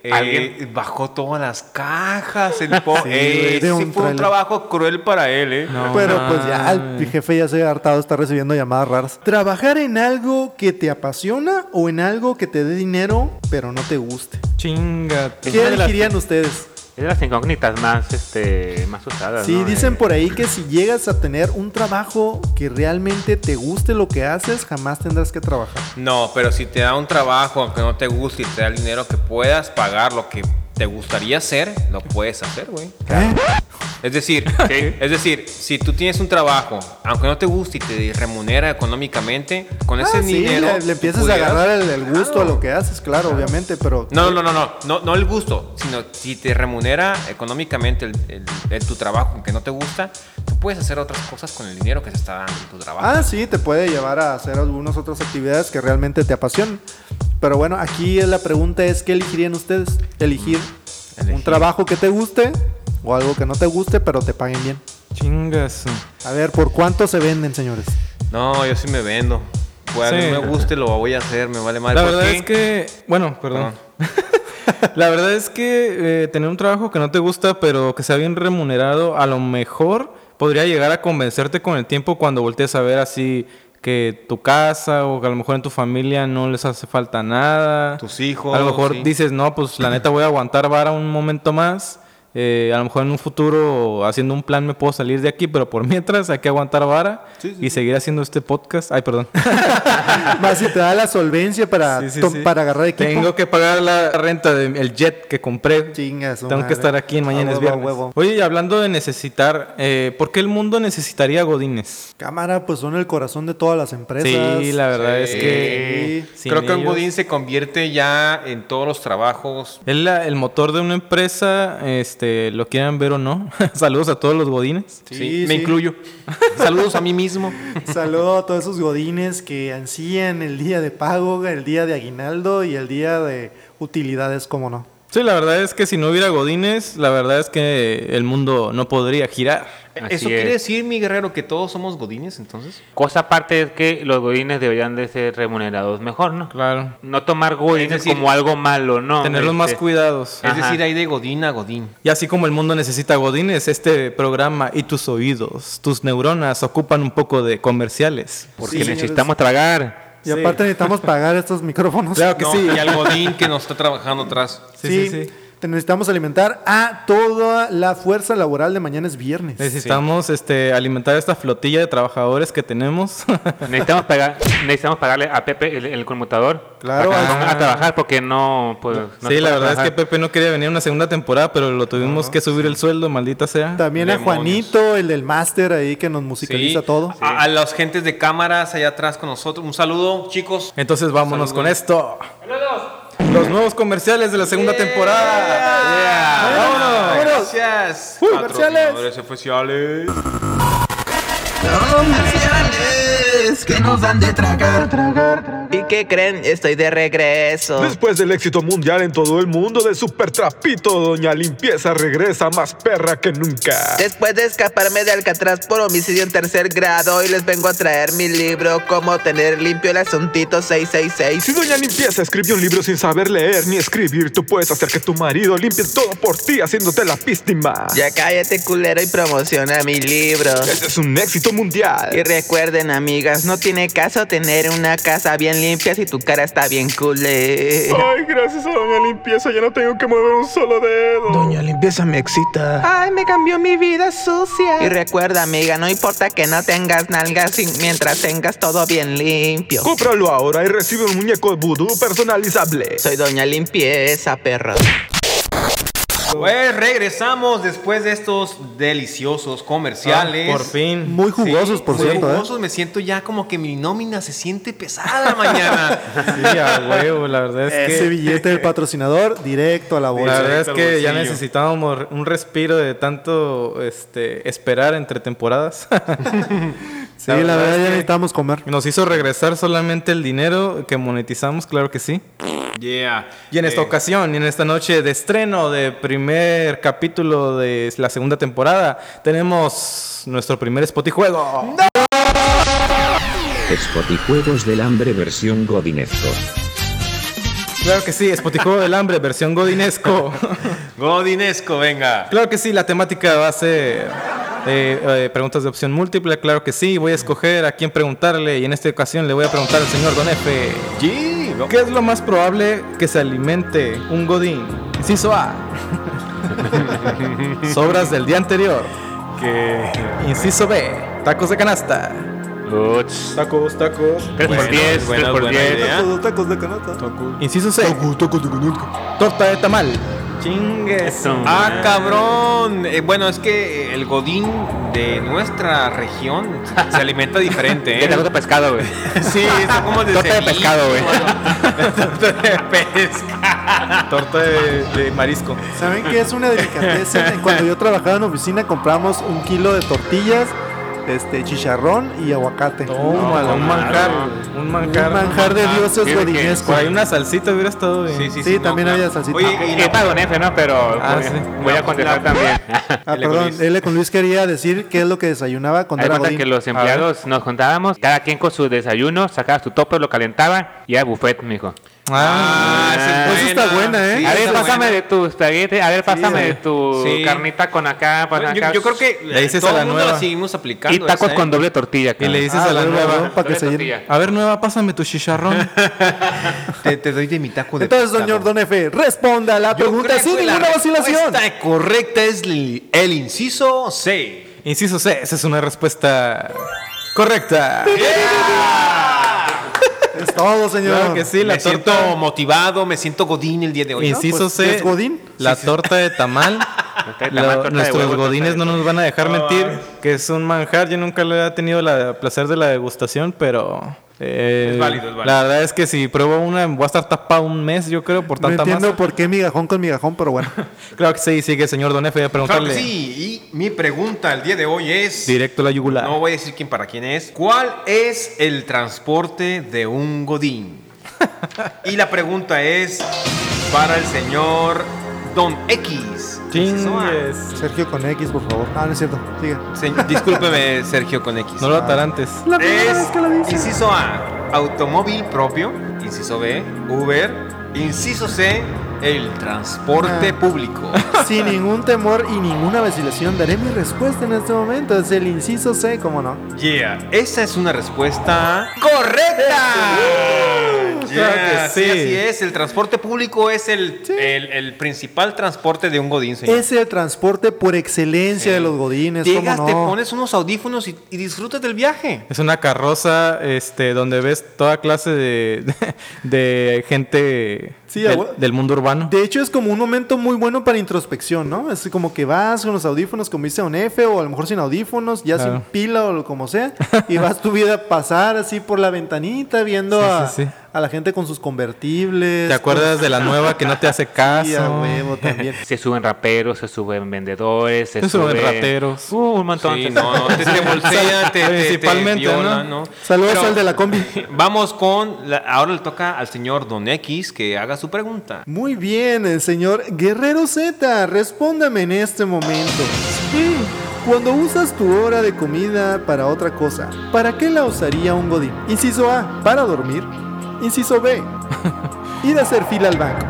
[SPEAKER 3] Probablemente eh,
[SPEAKER 6] Alguien-
[SPEAKER 3] bajó todas las cajas. El po
[SPEAKER 4] Sí,
[SPEAKER 3] Eh,
[SPEAKER 4] güey, de
[SPEAKER 3] sí
[SPEAKER 4] un
[SPEAKER 3] fue un trabajo cruel para él, ¿eh?
[SPEAKER 5] No
[SPEAKER 4] Pero pues ya, el jefe ya se ha hartado, está recibiendo llamadas raras. ¿Trabajar en algo que te apasiona o en algo que te dé dinero pero no te guste?
[SPEAKER 5] Chingate.
[SPEAKER 4] ¿Qué elegirían ustedes?
[SPEAKER 6] Es de las incógnitas más, este, más usadas.
[SPEAKER 4] Sí,
[SPEAKER 6] ¿no?
[SPEAKER 4] dicen
[SPEAKER 6] Eh,
[SPEAKER 4] por ahí que si llegas a tener un trabajo que realmente te guste lo que haces, jamás tendrás que trabajar.
[SPEAKER 3] No, pero si te da un trabajo aunque no te guste y te da el dinero que puedas pagar lo que te gustaría hacer, lo puedes hacer, güey.
[SPEAKER 4] ¿Eh?
[SPEAKER 3] Es decir, es decir, si tú tienes un trabajo, aunque no te guste y te remunera económicamente, con ese
[SPEAKER 4] Ah, sí,
[SPEAKER 3] dinero
[SPEAKER 4] le, le empiezas a
[SPEAKER 3] pudieras-
[SPEAKER 4] agarrar el, el gusto a lo que haces, claro, obviamente, pero...
[SPEAKER 3] No, no, no, no, no, no el gusto, sino si te remunera económicamente el, el- tu trabajo, aunque no te gusta, tú puedes hacer otras cosas con el dinero que te está dando en tu trabajo.
[SPEAKER 4] Ah, sí, te puede llevar a hacer algunas otras actividades que realmente te apasionan. Pero bueno, aquí la pregunta es, ¿qué elegirían ustedes? ¿Elegir un
[SPEAKER 3] Elegir.
[SPEAKER 4] trabajo que te guste o algo que no te guste pero te paguen bien?
[SPEAKER 5] Chingas.
[SPEAKER 4] A ver, ¿por cuánto se venden, señores?
[SPEAKER 3] No, yo sí me vendo. Pues a mí
[SPEAKER 5] Sí.
[SPEAKER 3] me guste, lo voy a hacer, me vale madre.
[SPEAKER 5] La
[SPEAKER 3] ¿Por
[SPEAKER 5] verdad
[SPEAKER 3] qué?
[SPEAKER 5] es que, bueno, perdón. La verdad es que eh, tener un trabajo que no te gusta, pero que sea bien remunerado, a lo mejor podría llegar a convencerte con el tiempo cuando voltees a ver así que tu casa o que a lo mejor en tu familia no les hace falta nada.
[SPEAKER 3] Tus hijos,
[SPEAKER 5] A lo mejor
[SPEAKER 3] sí.
[SPEAKER 5] dices, no, pues la neta voy a aguantar vara un momento más. Eh, a lo mejor en un futuro, haciendo un plan, me puedo salir de aquí, pero por mientras hay que aguantar vara y seguir haciendo este podcast. Ay, perdón.
[SPEAKER 4] Más si te da la solvencia para,
[SPEAKER 5] Sí, sí,
[SPEAKER 4] to-
[SPEAKER 5] sí.
[SPEAKER 4] para agarrar equipo.
[SPEAKER 5] Tengo que pagar la renta del jet que compré. Tengo
[SPEAKER 4] madre.
[SPEAKER 5] que estar aquí en mañana es
[SPEAKER 4] huevo, a
[SPEAKER 5] viernes.
[SPEAKER 4] huevo.
[SPEAKER 5] Oye, y hablando de necesitar, eh, ¿por qué el mundo necesitaría godines?
[SPEAKER 4] Cámara, pues son el corazón de todas las empresas.
[SPEAKER 5] Sí, la verdad es que
[SPEAKER 3] Creo que un Godín se convierte ya en todos los trabajos.
[SPEAKER 5] Es la- el motor de una empresa, este, lo quieran ver o no. Saludos a todos los godines.
[SPEAKER 3] Sí,
[SPEAKER 4] Sí,
[SPEAKER 3] me
[SPEAKER 4] sí.
[SPEAKER 3] incluyo. Saludos a mí mismo.
[SPEAKER 4] Saludo a todos esos godines que ansían el día de pago, el día de aguinaldo y el día de utilidades, como no.
[SPEAKER 5] Sí, la verdad es que si no hubiera godines, la verdad es que el mundo no podría girar.
[SPEAKER 6] Así
[SPEAKER 3] ¿Eso
[SPEAKER 6] es.
[SPEAKER 3] quiere decir, mi guerrero, que todos somos godines entonces?
[SPEAKER 6] Cosa aparte es que los godines deberían de ser remunerados mejor, ¿no?
[SPEAKER 5] Claro.
[SPEAKER 6] No tomar godines
[SPEAKER 3] decir,
[SPEAKER 6] como algo malo, ¿no?
[SPEAKER 5] Tenerlos más
[SPEAKER 6] Este,
[SPEAKER 5] cuidados.
[SPEAKER 3] Es
[SPEAKER 6] Ajá.
[SPEAKER 3] decir, hay de godín a godín.
[SPEAKER 5] Y así como el mundo necesita godines, este programa y tus oídos, tus neuronas ocupan un poco de comerciales.
[SPEAKER 6] Porque
[SPEAKER 4] Sí,
[SPEAKER 6] necesitamos tragar.
[SPEAKER 4] Y aparte necesitamos pagar estos micrófonos.
[SPEAKER 5] Claro que
[SPEAKER 3] No,
[SPEAKER 5] sí.
[SPEAKER 3] Y al godín que nos está trabajando atrás.
[SPEAKER 5] Sí,
[SPEAKER 4] Sí,
[SPEAKER 5] sí, sí.
[SPEAKER 4] Te necesitamos alimentar a toda la fuerza laboral de mañana es viernes.
[SPEAKER 5] Necesitamos este, alimentar esta flotilla de trabajadores que tenemos.
[SPEAKER 6] Necesitamos, pagar, necesitamos pagarle a Pepe el, el conmutador.
[SPEAKER 4] Claro,
[SPEAKER 6] para que
[SPEAKER 4] ah.
[SPEAKER 6] ponga a trabajar porque no, pues, no
[SPEAKER 5] sí, la verdad es que. Pepe no quería venir a una segunda temporada, pero lo tuvimos que subir el sueldo, maldita sea.
[SPEAKER 4] También a. Juanito, el del máster ahí que nos musicaliza
[SPEAKER 3] Sí.
[SPEAKER 4] todo.
[SPEAKER 3] A, a las gentes de cámaras allá atrás con nosotros. Un saludo, chicos.
[SPEAKER 5] Entonces vámonos con esto. Los nuevos comerciales de la segunda temporada.
[SPEAKER 3] ¡Vámonos! Gracias.
[SPEAKER 4] comerciales.
[SPEAKER 7] Que nos dan de tragar. ¿Y qué creen? Estoy de regreso.
[SPEAKER 9] Después del éxito mundial en todo el mundo de Super Trapito, Doña Limpieza regresa más perra que nunca.
[SPEAKER 7] Después de escaparme de Alcatraz por homicidio en tercer grado, hoy les vengo a traer mi libro Cómo tener limpio el asuntito 666.
[SPEAKER 9] Si Doña Limpieza escribió un libro sin saber leer ni escribir, tú puedes hacer que tu marido limpie todo por ti haciéndote la víctima.
[SPEAKER 7] Ya cállate culero y promociona mi libro.
[SPEAKER 9] Este es un éxito mundial.
[SPEAKER 7] Y recuerden, amigas, no tiene caso tener una casa bien limpia si tu cara está bien culé.
[SPEAKER 9] Ay, gracias a Doña Limpieza ya no tengo que mover un solo dedo.
[SPEAKER 7] Doña Limpieza me excita. Ay, me cambió mi vida sucia. Y recuerda, amiga, no importa que no tengas nalgas mientras tengas todo bien limpio.
[SPEAKER 9] Cómpralo ahora y recibe un muñeco vudú personalizable.
[SPEAKER 7] Soy Doña Limpieza, perro.
[SPEAKER 3] Pues regresamos después de estos deliciosos comerciales.
[SPEAKER 5] Ah, por fin.
[SPEAKER 4] Muy jugosos, por
[SPEAKER 3] muy
[SPEAKER 4] cierto. ¿eh?
[SPEAKER 3] jugosos. Me siento ya como que mi nómina se siente pesada mañana.
[SPEAKER 5] Sí, a huevo, la verdad es
[SPEAKER 4] Ese
[SPEAKER 5] que.
[SPEAKER 4] billete del patrocinador directo a la
[SPEAKER 5] La
[SPEAKER 4] bolsa.
[SPEAKER 5] verdad es que ya necesitábamos un respiro de tanto este, esperar entre temporadas.
[SPEAKER 4] Sí, la,
[SPEAKER 5] verdad
[SPEAKER 4] verdad
[SPEAKER 5] es
[SPEAKER 4] ya
[SPEAKER 5] que-
[SPEAKER 4] necesitamos comer.
[SPEAKER 5] Nos hizo regresar solamente el dinero que monetizamos, claro que sí.
[SPEAKER 3] Yeah.
[SPEAKER 5] Y en esta
[SPEAKER 3] Eh,
[SPEAKER 5] ocasión, y en esta noche de estreno de primer capítulo de la segunda temporada, tenemos nuestro primer spot y juego.
[SPEAKER 8] Spotijuegos del hambre versión Godinesco.
[SPEAKER 5] Claro que sí, Spot y Juego del Hambre, versión Godinesco.
[SPEAKER 3] Godinesco, venga.
[SPEAKER 5] claro que sí, la temática va a ser eh, eh, preguntas de opción múltiple, claro que sí. Voy a escoger a quién preguntarle y en esta ocasión le voy a preguntar al señor Don F.
[SPEAKER 3] Sí,
[SPEAKER 5] ¿Qué es lo más probable que se alimente un godín? Inciso A. Sobras del día anterior.
[SPEAKER 3] que
[SPEAKER 5] Inciso B. Tacos de canasta.
[SPEAKER 6] Uts.
[SPEAKER 5] Tacos, tacos.
[SPEAKER 6] 3 por
[SPEAKER 3] Bueno,
[SPEAKER 6] 10,
[SPEAKER 3] buena-
[SPEAKER 6] 3 por
[SPEAKER 3] buena
[SPEAKER 6] 10.
[SPEAKER 3] idea.
[SPEAKER 4] Tacos, tacos de canasta.
[SPEAKER 5] Inciso C. Torta de tamal. Chingue.
[SPEAKER 6] Eso.
[SPEAKER 3] Ah, cabrón. Eh, bueno, es que eh, el godín de nuestra región se alimenta diferente,
[SPEAKER 6] ¿Qué
[SPEAKER 3] ¿eh?
[SPEAKER 6] te gusta pescado, güey?
[SPEAKER 3] Sí, está como de
[SPEAKER 6] Torta de pescado, güey.
[SPEAKER 3] Torta de pescado.
[SPEAKER 5] Torta de, de marisco.
[SPEAKER 4] ¿Saben qué es una delicadeza? Cuando yo trabajaba en oficina compramos un kilo de tortillas, este chicharrón y aguacate.
[SPEAKER 5] Un manjar. Un manjar.
[SPEAKER 4] Un manjar de dioses godinesco.
[SPEAKER 5] Ahí una salsita hubiera estado bien.
[SPEAKER 3] Sí, sí,
[SPEAKER 4] Sí,
[SPEAKER 3] sí.
[SPEAKER 4] también había salsita.
[SPEAKER 3] Oye, y
[SPEAKER 6] Y
[SPEAKER 3] la-
[SPEAKER 6] para Don F, ¿no? Pero
[SPEAKER 5] Ah,
[SPEAKER 6] voy,
[SPEAKER 5] sí.
[SPEAKER 6] voy a contestar
[SPEAKER 3] la-
[SPEAKER 6] también.
[SPEAKER 4] Ah, perdón,
[SPEAKER 3] Luis.
[SPEAKER 4] L con Luis quería decir qué es lo que desayunaba cuando
[SPEAKER 6] Hay
[SPEAKER 4] era
[SPEAKER 6] que los empleados nos juntábamos, cada quien con su desayuno, sacaba su tope, lo calentaba y era buffet, mijo.
[SPEAKER 5] Ah,
[SPEAKER 3] es
[SPEAKER 4] Pues eso está buena, ¿eh?
[SPEAKER 3] Sí,
[SPEAKER 6] a ver, pásame
[SPEAKER 3] buena.
[SPEAKER 6] de tu espagueti, a ver, pásame
[SPEAKER 4] Sí,
[SPEAKER 6] de tu
[SPEAKER 3] sí.
[SPEAKER 6] carnita con acá, con acá.
[SPEAKER 3] yo creo que
[SPEAKER 5] Le dices
[SPEAKER 3] todo
[SPEAKER 5] a la
[SPEAKER 3] el mundo
[SPEAKER 5] nueva.
[SPEAKER 3] la seguimos aplicando.
[SPEAKER 6] Y tacos
[SPEAKER 3] esa, ¿eh?
[SPEAKER 6] con doble tortilla.
[SPEAKER 5] Y
[SPEAKER 6] cabrón.
[SPEAKER 5] le dices
[SPEAKER 4] Ah,
[SPEAKER 5] a la nueva,
[SPEAKER 4] para que
[SPEAKER 6] Doble
[SPEAKER 4] se llene.
[SPEAKER 6] tortilla.
[SPEAKER 5] a ver nueva, pásame tu chicharrón.
[SPEAKER 3] Te, te doy de mi taco de
[SPEAKER 4] Entonces, señor Don F, responda a la
[SPEAKER 3] Yo
[SPEAKER 4] pregunta sin
[SPEAKER 3] la
[SPEAKER 4] ninguna vacilación.
[SPEAKER 3] respuesta correcta es el, el inciso C.
[SPEAKER 5] Inciso C, esa es una respuesta correcta.
[SPEAKER 4] Es todo, señor.
[SPEAKER 5] Claro que sí, la
[SPEAKER 3] me siento motivado, me siento godín el día de hoy.
[SPEAKER 5] Inciso
[SPEAKER 4] pues,
[SPEAKER 5] C,
[SPEAKER 4] ¿es Godín?
[SPEAKER 5] la torta de tamal. Lo-
[SPEAKER 6] de
[SPEAKER 5] nuestros
[SPEAKER 6] huevo,
[SPEAKER 5] godines no nos van a dejar mentir que es un manjar. Yo nunca le he tenido el placer de la degustación, pero eh,
[SPEAKER 3] Es válido, es válido.
[SPEAKER 5] la verdad es que si pruebo una voy a estar tapado un mes, yo creo, por
[SPEAKER 4] No
[SPEAKER 5] tanta
[SPEAKER 4] entiendo
[SPEAKER 5] masa.
[SPEAKER 4] por qué migajón con migajón, pero bueno.
[SPEAKER 5] Claro que sí, sigue señor Don F, a
[SPEAKER 3] Claro
[SPEAKER 5] preguntarle
[SPEAKER 3] que sí, y mi pregunta el día de hoy es...
[SPEAKER 5] directo a la yugular.
[SPEAKER 3] No voy a decir quién para quién es. ¿Cuál es el transporte de un godín? y la pregunta es para el señor Don X.
[SPEAKER 5] Chingues.
[SPEAKER 4] Sergio con X, por favor. Ah, no es cierto. Sigue.
[SPEAKER 3] Se- discúlpeme, Sergio con X.
[SPEAKER 5] No lo atarantes.
[SPEAKER 4] La primera vez que lo
[SPEAKER 3] Es
[SPEAKER 4] dice.
[SPEAKER 3] inciso A, automóvil propio. Inciso B, Uber. Inciso C, el transporte
[SPEAKER 4] Ah.
[SPEAKER 3] público.
[SPEAKER 4] Sin ningún temor y ninguna vacilación, daré mi respuesta en este momento. Es el inciso C, ¿cómo no?
[SPEAKER 3] Yeah, esa es una respuesta correcta.
[SPEAKER 5] Claro que
[SPEAKER 3] Yeah, sí,
[SPEAKER 5] sí.
[SPEAKER 3] así es. El transporte público es el, el, el principal transporte de un godín, señor.
[SPEAKER 4] Es el transporte por excelencia de los godines,
[SPEAKER 3] Llegas,
[SPEAKER 4] ¿cómo
[SPEAKER 3] te pones unos audífonos y, y disfrutas del viaje.
[SPEAKER 5] Es una carroza este, donde ves toda clase de, de gente
[SPEAKER 4] Sí,
[SPEAKER 5] del,
[SPEAKER 4] abue-
[SPEAKER 5] del mundo urbano.
[SPEAKER 4] De hecho, es como un momento muy bueno para introspección, ¿no? Es como que vas con los audífonos, como dice un F, o a lo mejor sin audífonos, ya
[SPEAKER 5] Claro.
[SPEAKER 4] sin pila o lo como sea, y vas tu vida a pasar así por la ventanita viendo
[SPEAKER 5] Sí,
[SPEAKER 4] a,
[SPEAKER 5] sí, sí.
[SPEAKER 4] A la gente con sus convertibles.
[SPEAKER 5] ¿Te acuerdas de la nueva que no te hace caso?
[SPEAKER 4] Sí, a huevo también.
[SPEAKER 6] Se suben raperos, se suben vendedores, se,
[SPEAKER 5] Se suben rateros.
[SPEAKER 6] Uh, un montón.
[SPEAKER 3] Sí, no, te, te te
[SPEAKER 5] Principalmente, ¿no?
[SPEAKER 3] ¿no?
[SPEAKER 4] Saludos
[SPEAKER 3] Pero
[SPEAKER 4] al de la combi.
[SPEAKER 3] Vamos con. la- ahora le toca al señor Don X que haga su pregunta.
[SPEAKER 4] Muy bien, el señor Guerrero Z, respóndame en este momento. Cuando usas tu hora de comida para otra cosa, ¿para qué la usaría un godín? Inciso A, para dormir. Inciso B, ir a hacer fila al banco.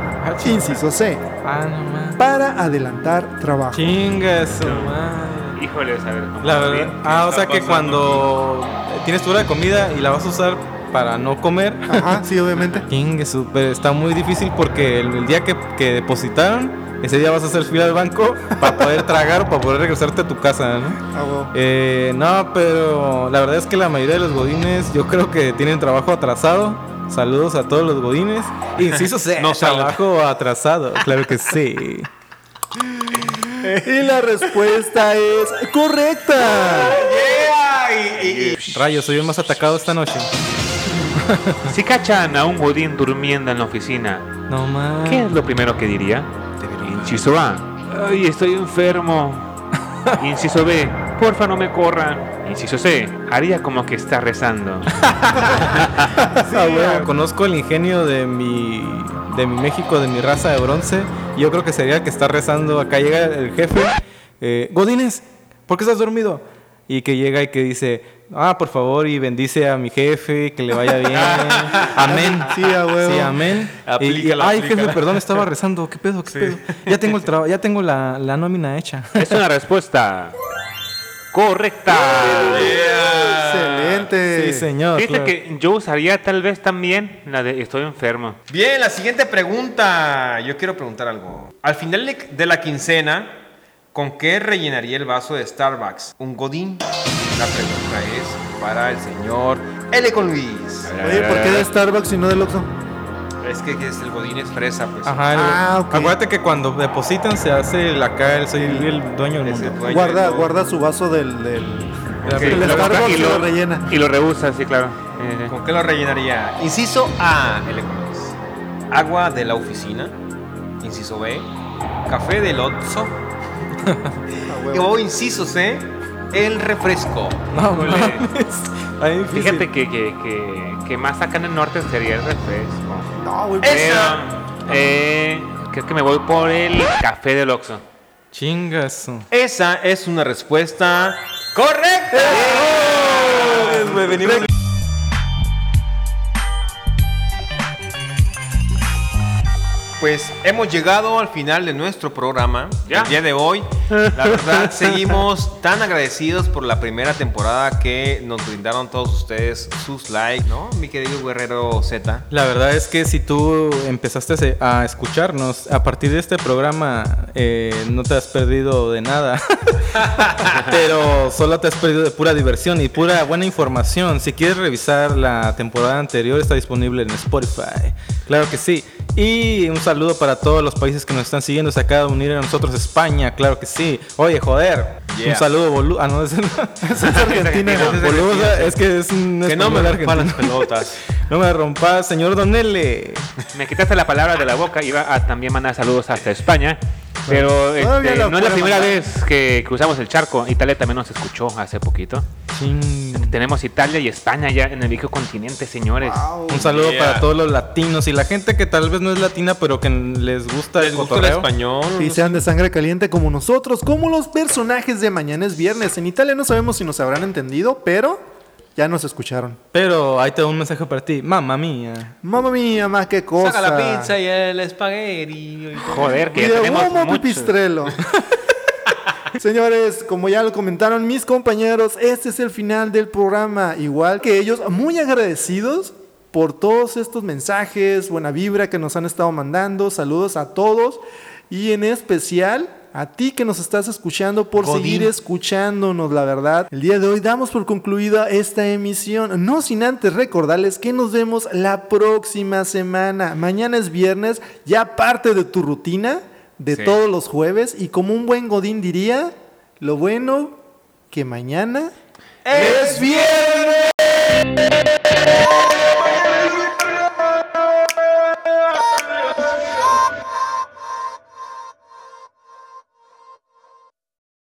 [SPEAKER 4] Inciso C,
[SPEAKER 5] Ah, no
[SPEAKER 4] para adelantar trabajo.
[SPEAKER 5] Chinga su madre.
[SPEAKER 6] Híjoles, a ver. ¿cómo
[SPEAKER 5] La
[SPEAKER 6] bien?
[SPEAKER 5] verdad. Ah, o sea que cuando tienes tu hora de comida y la vas a usar para no comer.
[SPEAKER 4] Ajá, sí, obviamente.
[SPEAKER 5] Chingue su- pero está muy difícil porque el, el día que, que depositaron, ese día vas a hacer fila al banco para poder tragar o para poder regresarte a tu casa, ¿no?
[SPEAKER 4] Ah.
[SPEAKER 5] Eh, no, pero la verdad es que la mayoría de los godines yo creo que tienen trabajo atrasado. Saludos a todos los godines. Inciso C,
[SPEAKER 3] No
[SPEAKER 5] trabajo atrasado, claro que sí.
[SPEAKER 4] Y la respuesta es correcta.
[SPEAKER 5] Rayos, soy el más atacado esta noche.
[SPEAKER 6] Si cachan a un godín durmiendo en la oficina,
[SPEAKER 5] No.
[SPEAKER 6] ¿qué es lo primero que diría? Inciso A. Ay, estoy enfermo. Inciso B. Porfa, no me corran. Inciso C. Haría como que está rezando.
[SPEAKER 5] Ah, bueno, Conozco el ingenio de mi, de mi México, de mi raza de bronce. y Yo creo que sería el que está rezando. Acá llega el jefe. Eh, Godines, ¿por qué estás dormido? Y que llega y que dice, ah, por favor, y bendice a mi jefe, que le vaya bien. amén.
[SPEAKER 4] Sí, a huevo.
[SPEAKER 5] Sí, amén. Y- y,
[SPEAKER 3] Aplícala,
[SPEAKER 5] ay,
[SPEAKER 3] aplícala.
[SPEAKER 5] jefe, perdón, estaba rezando. ¿Qué pedo? ¿Qué pedo? Ya tengo el trabajo, ya tengo la, la nómina hecha.
[SPEAKER 6] Es una respuesta correcta.
[SPEAKER 4] Excelente.
[SPEAKER 5] Sí, señor.
[SPEAKER 6] Fíjate
[SPEAKER 5] claro.
[SPEAKER 6] que yo usaría tal vez también la de estoy enfermo.
[SPEAKER 3] Bien, la siguiente pregunta. Yo quiero preguntar algo. Al final de- de la quincena, ¿con qué rellenaría el vaso de Starbucks? ¿Un godín? La pregunta es para el señor L. con Luis.
[SPEAKER 4] Oye, ¿por qué de Starbucks y no del Oxxo?
[SPEAKER 3] Es que es el godín es fresa, pues.
[SPEAKER 5] Ajá, el-
[SPEAKER 4] Ah, ok.
[SPEAKER 5] acuérdate que cuando depositan se hace el acá, el, soy el dueño del mundo.
[SPEAKER 3] dueño
[SPEAKER 4] Guarda, su vaso del, del,
[SPEAKER 3] Ok,
[SPEAKER 4] del
[SPEAKER 3] lo-
[SPEAKER 4] Starbucks y lo
[SPEAKER 6] lo-
[SPEAKER 4] rellena.
[SPEAKER 6] Y lo rehúsa, sí, claro. Eh,
[SPEAKER 3] ¿Con qué lo rellenaría? Inciso A, Luis. Agua de la oficina. Inciso B, café del Oxxo. o inciso C, el refresco.
[SPEAKER 5] No, mames. Difícil.
[SPEAKER 6] Fíjate que, que, que, que más acá en el norte sería el refresco.
[SPEAKER 4] No, güey.
[SPEAKER 3] Esa.
[SPEAKER 6] Pero, eh, creo que me voy por el café del Oxxo.
[SPEAKER 5] Chingazo.
[SPEAKER 3] Esa es una respuesta correcta. pues hemos llegado al final de nuestro programa.
[SPEAKER 6] ¿Ya?
[SPEAKER 3] El día de hoy, la verdad, seguimos tan agradecidos por la primera temporada que nos brindaron todos ustedes sus likes, ¿no? Mi querido Guerrero Z.
[SPEAKER 5] La verdad es que si tú empezaste a escucharnos a partir de este programa, eh, no te has perdido de nada. Pero solo te has perdido de pura diversión y pura buena información. Si quieres revisar la temporada anterior, está disponible en Spotify. Claro que sí. Y un saludo para todos los países que nos están siguiendo. Se acaba de unir a nosotros España, claro que sí. Oye, joder.
[SPEAKER 3] Yeah.
[SPEAKER 5] Un saludo, boludo. Ah, no, es,
[SPEAKER 4] Es Argentina.
[SPEAKER 5] boludo, es que es un
[SPEAKER 3] Que no me rompan las pelotas.
[SPEAKER 5] No me rompas, señor Donele.
[SPEAKER 6] Me quitaste la palabra de la boca. Iba a también mandar saludos hasta España. Pero este, no es la primera
[SPEAKER 4] mandar.
[SPEAKER 6] vez que cruzamos el charco. Italia también nos escuchó hace poquito.
[SPEAKER 5] Ching.
[SPEAKER 6] Tenemos Italia y España ya en el viejo continente, señores.
[SPEAKER 4] Wow.
[SPEAKER 5] Un saludo
[SPEAKER 3] Yeah.
[SPEAKER 5] para todos los latinos y la gente que tal vez no es latina, pero que les gusta
[SPEAKER 3] ¿Les
[SPEAKER 5] el
[SPEAKER 3] español?
[SPEAKER 4] Y sean de sangre caliente como nosotros, como los personajes de Mañana es Viernes. En Italia no sabemos si nos habrán entendido, pero ya nos escucharon.
[SPEAKER 5] Pero ahí te doy un mensaje para ti. Mamma mía.
[SPEAKER 4] Mamma mía, más qué cosa.
[SPEAKER 3] Saca la pizza y el espagueti. y.
[SPEAKER 6] Joder,
[SPEAKER 4] Y
[SPEAKER 6] que ya
[SPEAKER 4] de
[SPEAKER 6] tenemos
[SPEAKER 4] humo
[SPEAKER 6] mucho.
[SPEAKER 4] pipistrelo. Señores, como ya lo comentaron mis compañeros, este es el final del programa. Igual que ellos, muy agradecidos por todos estos mensajes, buena vibra que nos han estado mandando. Saludos a todos y en especial a ti que nos estás escuchando por
[SPEAKER 3] Godín.
[SPEAKER 4] seguir escuchándonos, la verdad. El día de hoy damos por concluida esta emisión, no sin antes recordarles que nos vemos la próxima semana. Mañana es viernes, ya parte de tu rutina de todos los jueves. Y como un buen Godín diría, lo bueno que mañana
[SPEAKER 3] es viernes.